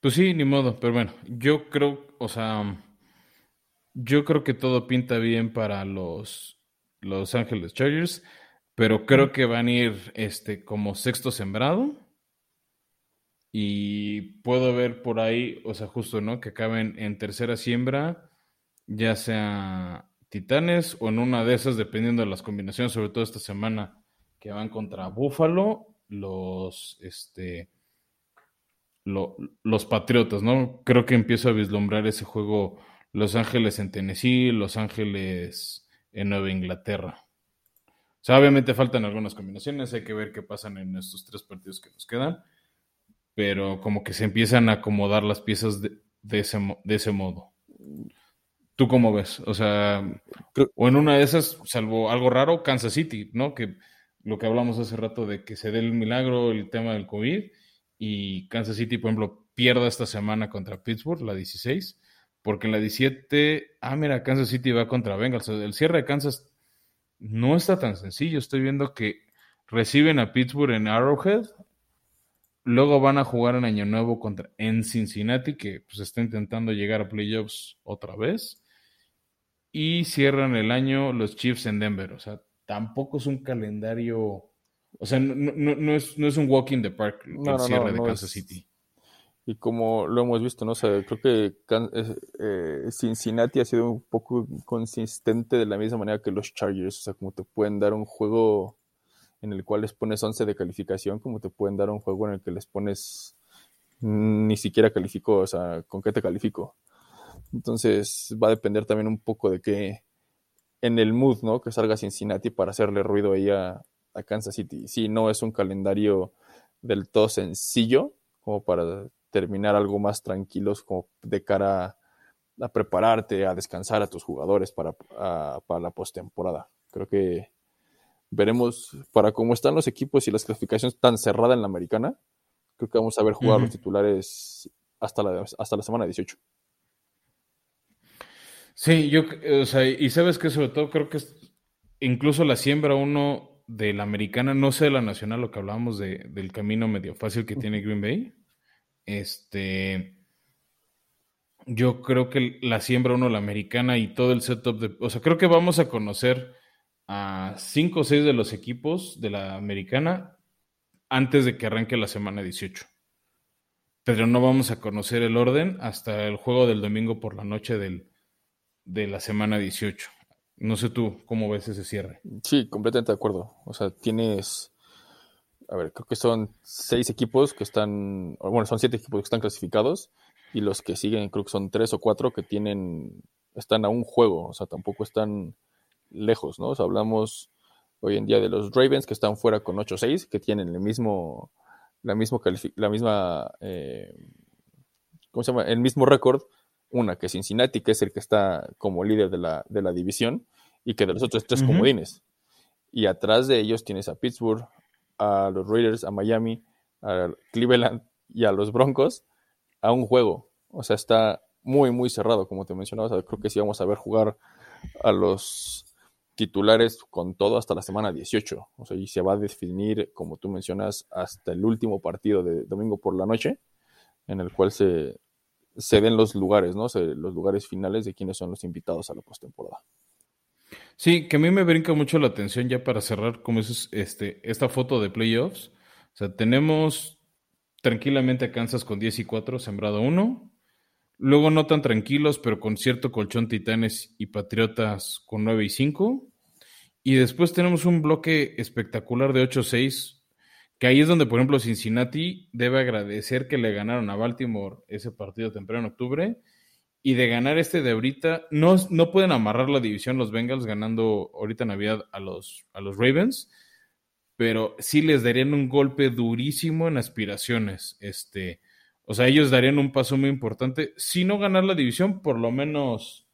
Pues sí, ni modo, pero bueno, yo creo, o sea, yo creo que todo pinta bien para los Los Ángeles Chargers, pero creo que van a ir este como sexto sembrado y puedo ver por ahí, o sea, justo, ¿no? Que acaben en tercera siembra, ya sea Titanes o en una de esas, dependiendo de las combinaciones, sobre todo esta semana, que van contra Búfalo, los, este, los Patriotas, ¿no? Creo que empiezo a vislumbrar ese juego Los Ángeles en Tennessee, Los Ángeles en Nueva Inglaterra. O sea, obviamente faltan algunas combinaciones, hay que ver qué pasan en estos tres partidos que nos quedan pero como que se empiezan a acomodar las piezas de, ese, de ese modo. ¿Tú cómo ves? O sea, o en una de esas, salvo algo raro, Kansas City, ¿no? Que lo que hablamos hace rato de que se dé el milagro, el tema del COVID, y Kansas City, por ejemplo, pierda esta semana contra Pittsburgh, la 16, porque en la 17, ah, mira, Kansas City va contra Bengals. El cierre de Kansas no está tan sencillo. Estoy viendo que reciben a Pittsburgh en Arrowhead Luego van a jugar en Año Nuevo contra en Cincinnati, que pues está intentando llegar a playoffs otra vez. Y cierran el año los Chiefs en Denver. O sea, tampoco es un calendario. O sea, no, es, un walk in the park el cierre de Kansas City. Y como lo hemos visto, ¿no? O creo que eh, Cincinnati ha sido un poco consistente de la misma manera que los Chargers. O sea, como te pueden dar un juego en el cual les pones 11 de calificación, como te pueden dar un juego en el que les pones ni siquiera calificó, o sea, ¿con qué te califico? Entonces va a depender también un poco de que en el mood, ¿no? Que salga Cincinnati para hacerle ruido ahí a, a Kansas City. Sí, no es un calendario del todo sencillo, como para terminar algo más tranquilos, como de cara a, prepararte, a descansar a tus jugadores para, para la postemporada. Creo que veremos para cómo están los equipos y las clasificaciones tan cerrada en la americana. Creo que vamos a ver jugar los titulares hasta la, hasta la semana 18. Sí, yo, o sea, y sabes que sobre todo creo que incluso la siembra uno de la americana, no sé de la nacional, lo que hablábamos de, del camino medio fácil que tiene Green Bay. Este, yo creo que la siembra uno la americana y todo el setup de, o sea, creo que vamos a conocer a cinco o seis de los equipos de la americana antes de que arranque la semana 18. Pero no vamos a conocer el orden hasta el juego del domingo por la noche del, de la semana 18. No sé tú cómo ves ese cierre. Sí, completamente de acuerdo. O sea, tienes, a ver, creo que son seis equipos que están, bueno, son siete equipos que están clasificados y los que siguen creo que son tres o cuatro que tienen, están a un juego, o sea, tampoco están lejos, ¿no? O sea, hablamos hoy en día de los Ravens que están fuera con 8-6, que tienen el mismo, la, mismo la misma, eh, ¿cómo se llama? El mismo récord una, que Cincinnati, que es el que está como líder de la, de la división, y que de los otros tres comodines. Y atrás de ellos tienes a Pittsburgh, a los Raiders, a Miami, a Cleveland y a los Broncos a un juego. O sea, está muy, muy cerrado, como te mencionaba. creo que sí vamos a ver jugar a los titulares con todo hasta la semana 18. O sea, y se va a definir, como tú mencionas, hasta el último partido de domingo por la noche, en el cual se, se den los lugares, ¿no? los lugares finales de quiénes son los invitados a la postemporada. Sí, que a mí me brinca mucho la atención ya para cerrar, como es este, esta foto de playoffs. O sea, tenemos tranquilamente a Kansas con 10 y 4, sembrado 1. Luego no tan tranquilos, pero con cierto colchón Titanes y Patriotas con 9 y 5. Y después tenemos un bloque espectacular de 8-6 que ahí es donde, por ejemplo, Cincinnati debe agradecer que le ganaron a Baltimore ese partido temprano en octubre. Y de ganar este de ahorita, no, no pueden amarrar la división los Bengals ganando ahorita Navidad a los, a los Ravens, pero sí les darían un golpe durísimo en aspiraciones. Este, o sea, ellos darían un paso muy importante. Si no ganar la división, por lo menos,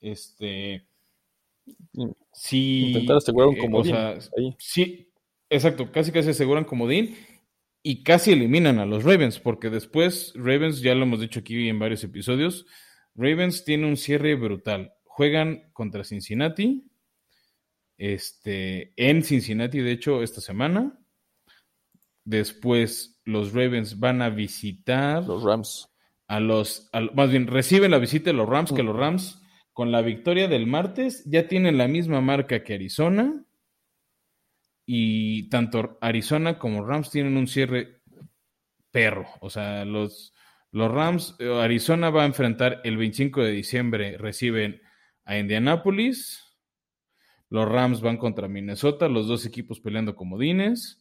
este, sí. Intentar asegurar un eh, ahí. Sí, Exacto, casi casi aseguran comodín y casi eliminan a los Ravens, porque después Ravens, ya lo hemos dicho aquí en varios episodios, Ravens tiene un cierre brutal. Juegan contra Cincinnati, este, en Cincinnati, de hecho, esta semana. Después los Ravens van a visitar los Rams. A los, más bien, reciben la visita de los Rams, que los Rams, con la victoria del martes, ya tienen la misma marca que Arizona y tanto Arizona como Rams tienen un cierre perro. O sea, los, los Rams, eh, Arizona va a enfrentar el 25 de diciembre, reciben a Indianapolis. Los Rams van contra Minnesota, los dos equipos peleando comodines.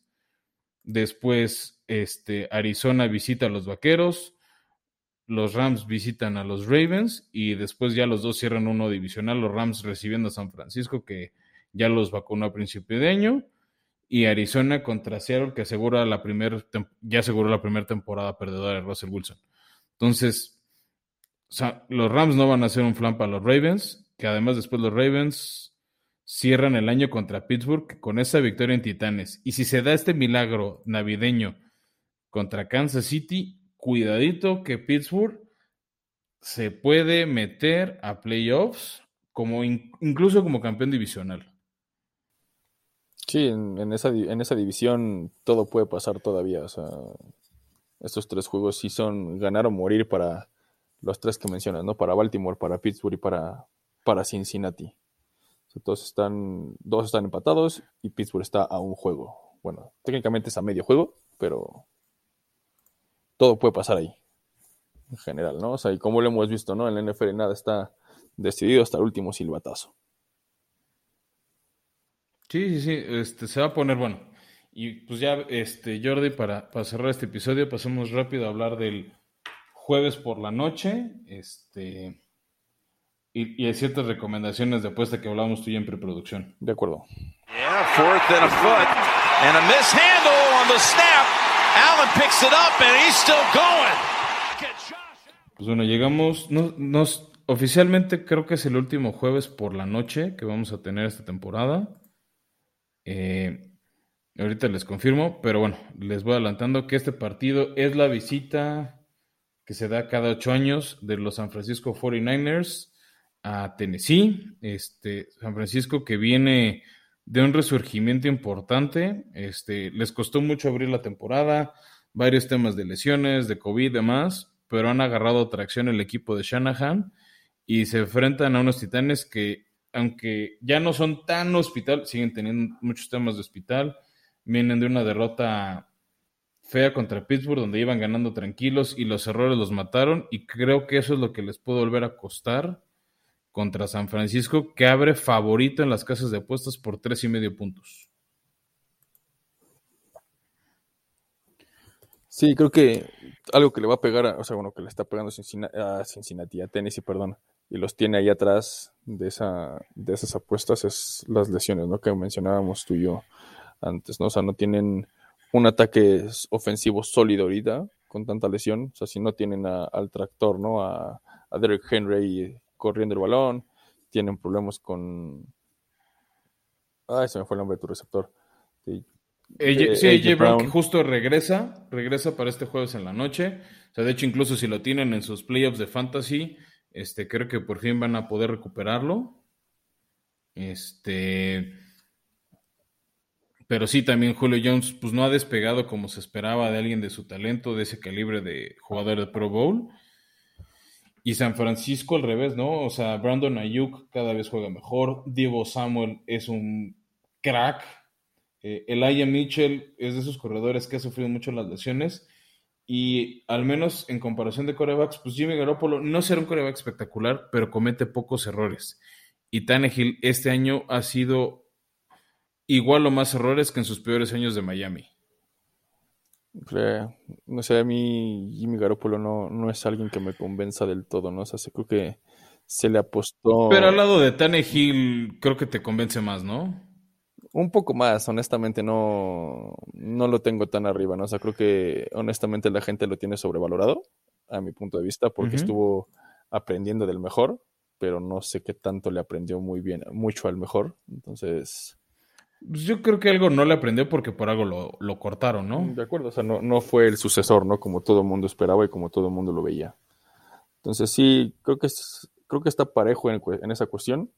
Después, este, Arizona visita a los Vaqueros. Los Rams visitan a los Ravens y después ya los dos cierran uno divisional. Los Rams recibiendo a San Francisco, que ya los vacunó a principio de año y Arizona contra Seattle, que asegura la primer, ya aseguró la primera temporada perdedora de Russell Wilson. Entonces, los Rams no van a hacer un flan para los Ravens, que además después los Ravens cierran el año contra Pittsburgh con esa victoria en Titanes. Y si se da este milagro navideño contra Kansas City, cuidadito que Pittsburgh se puede meter a playoffs como incluso como campeón divisional. Sí, en, esa, en esa división todo puede pasar todavía. O sea, estos tres juegos sí son ganar o morir para los tres que mencionas, ¿no? Para Baltimore, para Pittsburgh y para, para Cincinnati. todos están, dos están empatados y Pittsburgh está a un juego. Bueno, técnicamente es a medio juego, pero todo puede pasar ahí. En general, ¿no? O sea, y como lo hemos visto, ¿no? En la NFL nada está decidido hasta el último silbatazo. Sí, sí, sí, este, se va a poner bueno. Y pues ya, este, Jordi, para, cerrar este episodio, pasemos rápido a hablar del jueves por la noche, este, y, hay ciertas recomendaciones de apuesta que hablamos tú ya en preproducción. De acuerdo. Pues bueno, llegamos, nos, oficialmente creo que es el último jueves por la noche que vamos a tener esta temporada. Eh, ahorita les confirmo, pero bueno, les voy adelantando que este partido es la visita que se da cada ocho años de los San Francisco 49ers a Tennessee. Este, San Francisco que viene de un resurgimiento importante. Este, les costó mucho abrir la temporada, varios temas de lesiones, de COVID y demás, pero han agarrado tracción el equipo de Shanahan y se enfrentan a unos titanes que aunque ya no son tan hospital, siguen teniendo muchos temas de hospital, vienen de una derrota fea contra Pittsburgh, donde iban ganando tranquilos y los errores los mataron, y creo que eso es lo que les puede volver a costar contra San Francisco, que abre favorito en las casas de apuestas por tres y medio puntos. Sí, creo que algo que le va a pegar, o sea, bueno, que le está pegando Cincinnati, a Cincinnati, a Tennessee, perdón, y los tiene ahí atrás de, esa, de esas apuestas es las lesiones, ¿no? Que mencionábamos tú y yo antes, ¿no? O sea, no tienen un ataque ofensivo sólido ahorita con tanta lesión, o sea, si no tienen a- al tractor, ¿no? A, a Derek Henry corriendo el balón, tienen problemas con... Ay, se me fue el nombre de tu receptor. Sí, AJ, Eh, sí, AJ AJ Brown, que Brown. justo regresa, regresa para este jueves en la noche. O sea, de hecho, incluso si lo tienen en sus playoffs de fantasy, este, creo que por fin van a poder recuperarlo. Este, pero sí, también Julio Jones, pues no ha despegado como se esperaba de alguien de su talento, de ese calibre de jugador de Pro Bowl. Y San Francisco al revés, ¿no? O sea, Brandon Ayuk cada vez juega mejor. Divo Samuel es un crack. Eh, Elijah Mitchell es de esos corredores que ha sufrido mucho las lesiones. Y al menos en comparación de corebacks, pues Jimmy Garoppolo no será un coreback espectacular, pero comete pocos errores. Y Tannehill este año ha sido igual o más errores que en sus peores años de Miami. No sé, a mí Jimmy Garoppolo no, no es alguien que me convenza del todo, ¿no? O sea, se- creo que se le apostó Pero al lado de Tannehill, creo que te convence más, ¿no? un poco más, honestamente no, no lo tengo tan arriba, ¿no? O sea, creo que honestamente la gente lo tiene sobrevalorado, a mi punto de vista, porque estuvo aprendiendo del mejor, pero no sé qué tanto le aprendió muy bien, mucho al mejor. Entonces, Pues yo creo que algo no le aprendió porque por algo lo, lo cortaron, ¿no? de acuerdo, o sea, no, no fue el sucesor, ¿no? Como todo el mundo esperaba y como todo el mundo lo veía. Entonces, sí, creo que, es- creo que está parejo en, en esa cuestión.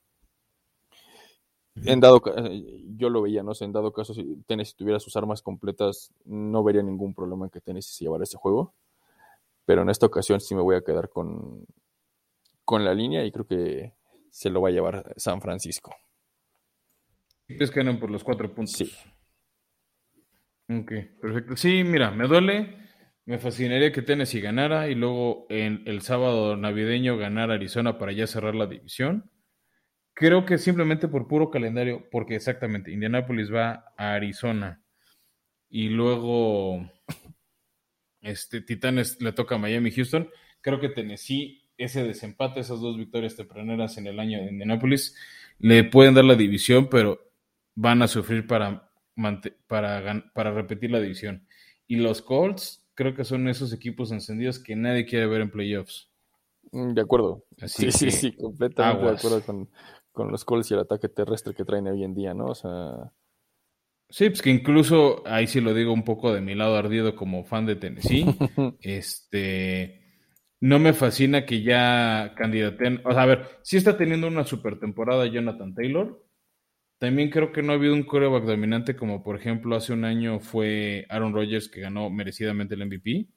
En dado, eh, yo lo veía, ¿no? sé, en dado caso, si Tennessee tuviera sus armas completas, no vería ningún problema en que Tennessee se llevara ese juego. Pero en esta ocasión sí me voy a quedar con, con la línea y creo que se lo va a llevar San Francisco. Que ganan por los cuatro puntos. Sí. Ok, perfecto. Sí, mira, me duele. Me fascinaría que Tennessee ganara y luego en el sábado navideño ganar Arizona para ya cerrar la división. Creo que simplemente por puro calendario, porque exactamente, Indianapolis va a Arizona y luego este Titanes le toca a Miami Houston. Creo que Tennessee, ese desempate, esas dos victorias tempraneras en el año de Indianapolis, le pueden dar la división, pero van a sufrir para, para, para repetir la división. Y los Colts, creo que son esos equipos encendidos que nadie quiere ver en playoffs. Mm, De acuerdo. Así sí, sí, sí, completamente aguas. de acuerdo con, con los Colts y el ataque terrestre que traen hoy en día, ¿no? O sea, Sí, pues que incluso, ahí sí lo digo un poco de mi lado ardido como fan de Tennessee, (laughs) este, no me fascina que ya candidaten, o sea, a ver, sí está teniendo una super temporada Jonathan Taylor, también creo que no ha habido un coreback dominante como por ejemplo hace un año fue Aaron Rodgers que ganó merecidamente el MVP,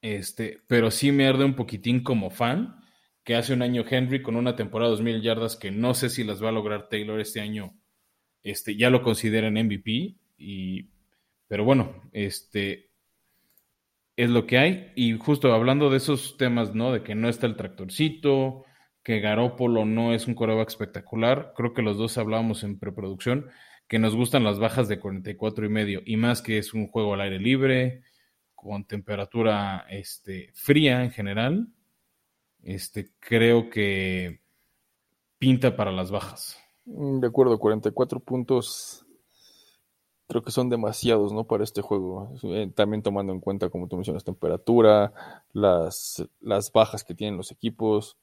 este, pero sí me arde un poquitín como fan que hace un año Henry con una temporada de 2000 yardas que no sé si las va a lograr Taylor este año este, ya lo consideran MVP, y, pero bueno, este es lo que hay. Y justo hablando de esos temas, ¿no? De que no está el tractorcito, que Garópolo no es un coreback espectacular, creo que los dos hablábamos en preproducción, que nos gustan las bajas de 44 y medio, y más que es un juego al aire libre, con temperatura este, fría en general, este, creo que pinta para las bajas. mm, de acuerdo, 44 puntos creo que son demasiados, ¿no? Para este juego. Eh, También tomando en cuenta, como tú mencionas, temperatura, las, las bajas que tienen los equipos,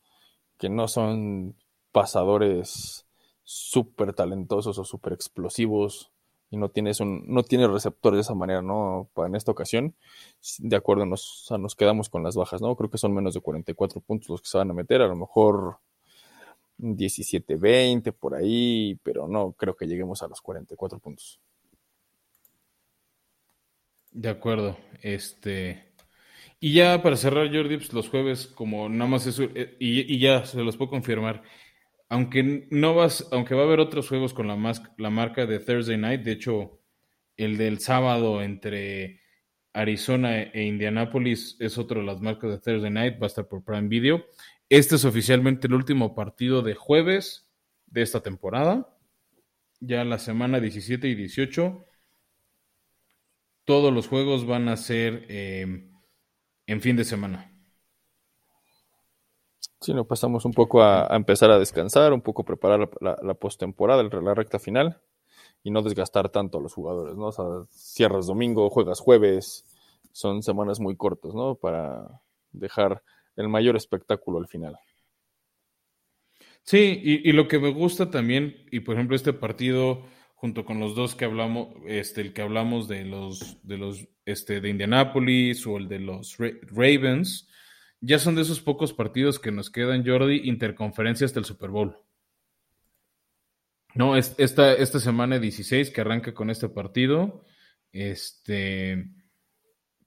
que no son pasadores súper talentosos o súper explosivos y no tienes un, no tienes receptores de esa manera, ¿no? En esta ocasión, de acuerdo, nos, nos quedamos con las bajas, ¿no? Creo que son menos de 44 puntos los que se van a meter, a lo mejor 17-20 por ahí, pero no creo que lleguemos a los 44 puntos. De acuerdo. Este. Y ya para cerrar, Jordi, pues, los jueves, como nada más eso, eh, y, ya se los puedo confirmar. Aunque no vas, aunque va a haber otros juegos con la, la marca de Thursday Night, de hecho, el del sábado entre Arizona e Indianapolis es otro de las marcas de Thursday Night, va a estar por Prime Video. este es oficialmente el último partido de jueves de esta temporada. Ya la semana 17 y 18, todos los juegos van a ser eh, en fin de semana. Sí, nos pasamos un poco a, empezar a descansar, un poco preparar la, la, postemporada, la recta final y no desgastar tanto a los jugadores, ¿no? O sea, cierras domingo, juegas jueves, son semanas muy cortas, ¿no? Para dejar el mayor espectáculo al final. Sí, y, lo que me gusta también, y por ejemplo este partido, junto con los dos que hablamos, este, el que hablamos de los, de los, este, de Indianapolis o el de los Ravens, ya son de esos pocos partidos que nos quedan, Jordi, interconferencia hasta el Super Bowl. No, esta, esta semana 16 que arranca con este partido, este,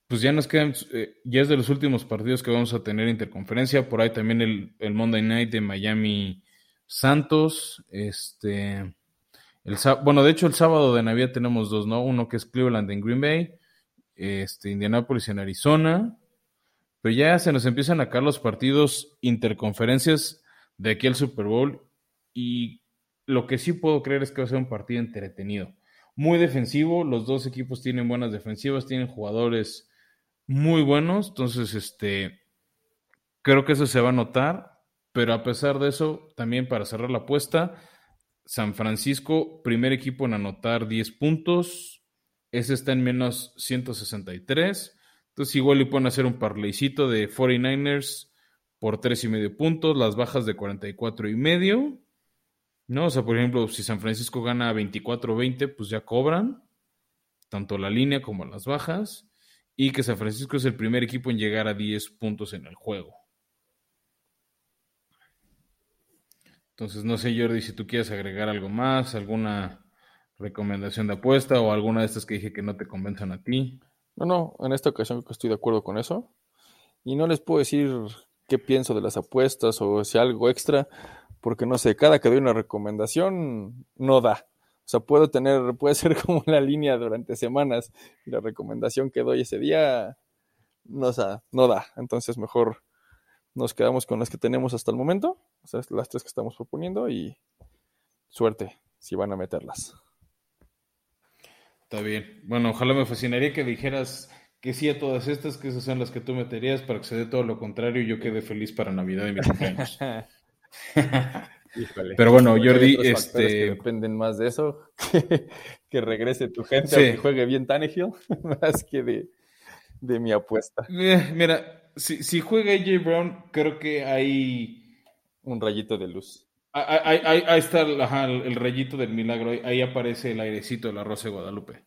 pues ya nos quedan, eh, ya es de los últimos partidos que vamos a tener interconferencia. Por ahí también el, el Monday Night de Miami Santos. Este, el, bueno, de hecho, el sábado de Navidad tenemos dos, ¿no? Uno que es Cleveland en Green Bay, este, Indianapolis en Arizona. Pero ya se nos empiezan a caer los partidos interconferencias de aquí al Super Bowl. Y lo que sí puedo creer es que va a ser un partido entretenido. Muy defensivo, los dos equipos tienen buenas defensivas, tienen jugadores muy buenos. Entonces, este, creo que eso se va a notar. Pero a pesar de eso, también para cerrar la apuesta, San Francisco, primer equipo en anotar 10 puntos. Ese está en menos 163. Entonces, igual le pueden hacer un parleycito de 49ers por tres y medio puntos, las bajas de 44 y medio. ¿No? O sea, por ejemplo, si San Francisco gana 24-20, pues ya cobran tanto la línea como las bajas y que San Francisco es el primer equipo en llegar a 10 puntos en el juego. Entonces, no sé, Jordi, si tú quieres agregar algo más, alguna recomendación de apuesta o alguna de estas que dije que no te convenzan a ti. No, no, en esta ocasión estoy de acuerdo con eso. Y no les puedo decir qué pienso de las apuestas o si algo extra, porque no sé, cada que doy una recomendación no da. O sea, puedo tener, (laughs) puede ser como la línea durante semanas y la recomendación que doy ese día no, no da. Entonces mejor nos quedamos con las que tenemos hasta el momento, o sea, las tres que estamos proponiendo y suerte si van a meterlas. Está bien. Bueno, ojalá me fascinaría que dijeras que sí a todas estas, que esas son las que tú meterías para que se dé todo lo contrario y yo quede feliz para Navidad y mi cumpleaños. (laughs) Pero bueno, Jordi, este... Que dependen más de eso, (laughs) que, regrese tu gente que juegue bien Tannehill, (laughs) más que de, mi apuesta. Mira, si, si juega AJ Brown, creo que hay... Un rayito de luz. Ahí, ahí, está el, rayito del milagro, ahí aparece el airecito de la Rosa de Guadalupe.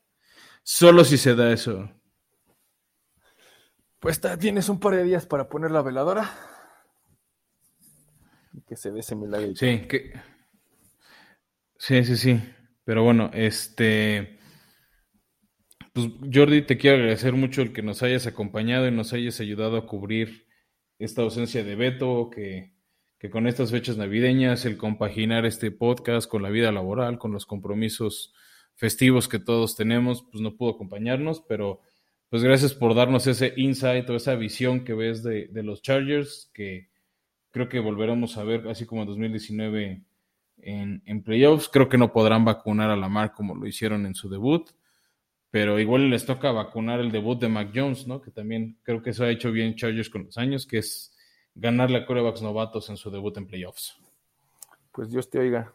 Solo si se da eso. Pues tienes un par de días para poner la veladora que se dé ese milagro. Sí, que... sí, sí, sí. Pero bueno, este. Pues Jordi, te quiero agradecer mucho el que nos hayas acompañado y nos hayas ayudado a cubrir esta ausencia de Beto, que, con estas fechas navideñas, el compaginar este podcast con la vida laboral, con los compromisos festivos que todos tenemos, pues no pudo acompañarnos, pero pues gracias por darnos ese insight o esa visión que ves de, de los Chargers, que, Creo que volveremos a ver, así como en 2019 en, en playoffs. Creo que no podrán vacunar a Lamar como lo hicieron en su debut, pero igual les toca vacunar el debut de Mac Jones, ¿no? Que también creo que eso ha hecho bien Chargers con los años, que es ganarle a corebacks novatos en su debut en playoffs. Pues Dios te oiga.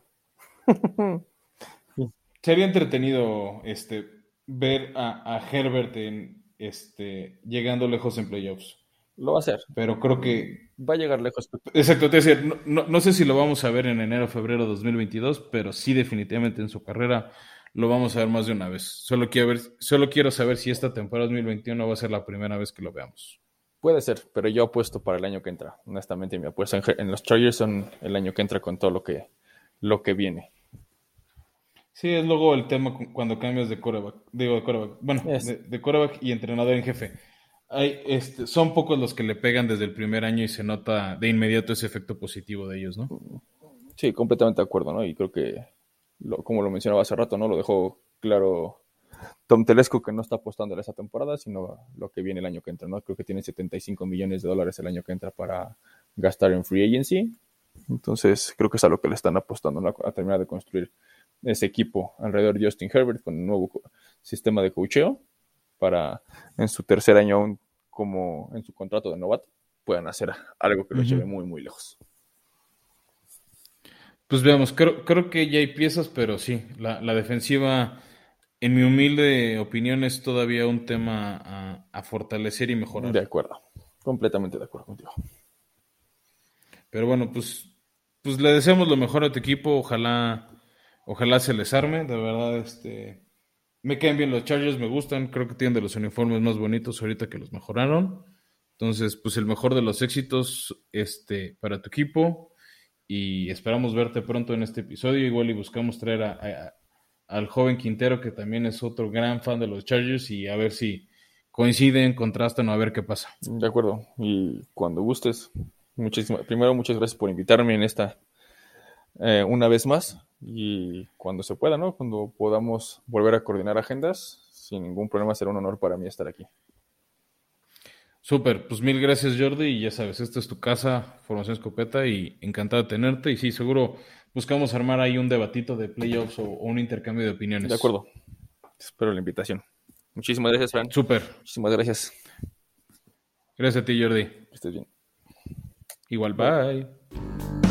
(laughs) Sería entretenido este, ver a, a Herbert en, este, llegando lejos en playoffs. Lo va a hacer. Pero creo que va a llegar lejos. Exacto, te decía, no, no, sé si lo vamos a ver en enero o febrero de 2022, pero sí definitivamente en su carrera lo vamos a ver más de una vez. Solo quiero, ver, solo quiero saber si esta temporada 2021 va a ser la primera vez que lo veamos. Puede ser, pero yo apuesto para el año que entra. Honestamente, mi apuesta en, los Chargers son el año que entra con todo lo que, lo que viene. Sí, es luego el tema cuando cambias de coreback, digo de coreback, bueno, de, de coreback y entrenador en jefe hay, este, son pocos los que le pegan desde el primer año y se nota de inmediato ese efecto positivo de ellos, ¿no? Sí, completamente de acuerdo, ¿no? Y creo que, como lo mencionaba hace rato, ¿no? Lo dejó claro Tom Telesco que no está apostando en esa temporada, sino lo que viene el año que entra, ¿no? Creo que tiene 75 millones de dólares el año que entra para, gastar en free agency. Entonces, creo que es a lo que le están apostando, ¿no? a terminar de construir ese equipo alrededor de Justin Herbert con un nuevo sistema de cocheo para en su tercer año aún como en su contrato de novato puedan hacer algo que lo lleve muy, muy lejos. Pues veamos, creo, creo que ya hay piezas, pero sí, la, defensiva, en mi humilde opinión, es todavía un tema a, fortalecer y mejorar. De acuerdo, completamente de acuerdo contigo. Pero bueno, pues, pues le deseamos lo mejor a tu equipo, ojalá, ojalá se les arme, de verdad, este, me caen bien los Chargers, me gustan, creo que tienen de los uniformes más bonitos ahorita que los mejoraron. Entonces, pues el mejor de los éxitos este, para tu equipo y esperamos verte pronto en este episodio. Igual y buscamos traer a, al joven Quintero, que también es otro gran fan de los Chargers, y a ver si coinciden, contrastan o a ver qué pasa. De acuerdo, y cuando gustes, muchísimas, primero muchas gracias por invitarme en esta eh, una vez más, y cuando se pueda, ¿no? Cuando podamos volver a coordinar agendas, sin ningún problema será un honor para mí estar aquí. Súper, pues mil gracias Jordi y ya sabes, esta es tu casa, Formación Escopeta y encantado de tenerte y sí, seguro buscamos armar ahí un debatito de playoffs o, un intercambio de opiniones. De acuerdo, espero la invitación. Muchísimas gracias, Fran. Súper. Muchísimas gracias. Gracias a ti, Jordi. Que estés bien. Igual, bye.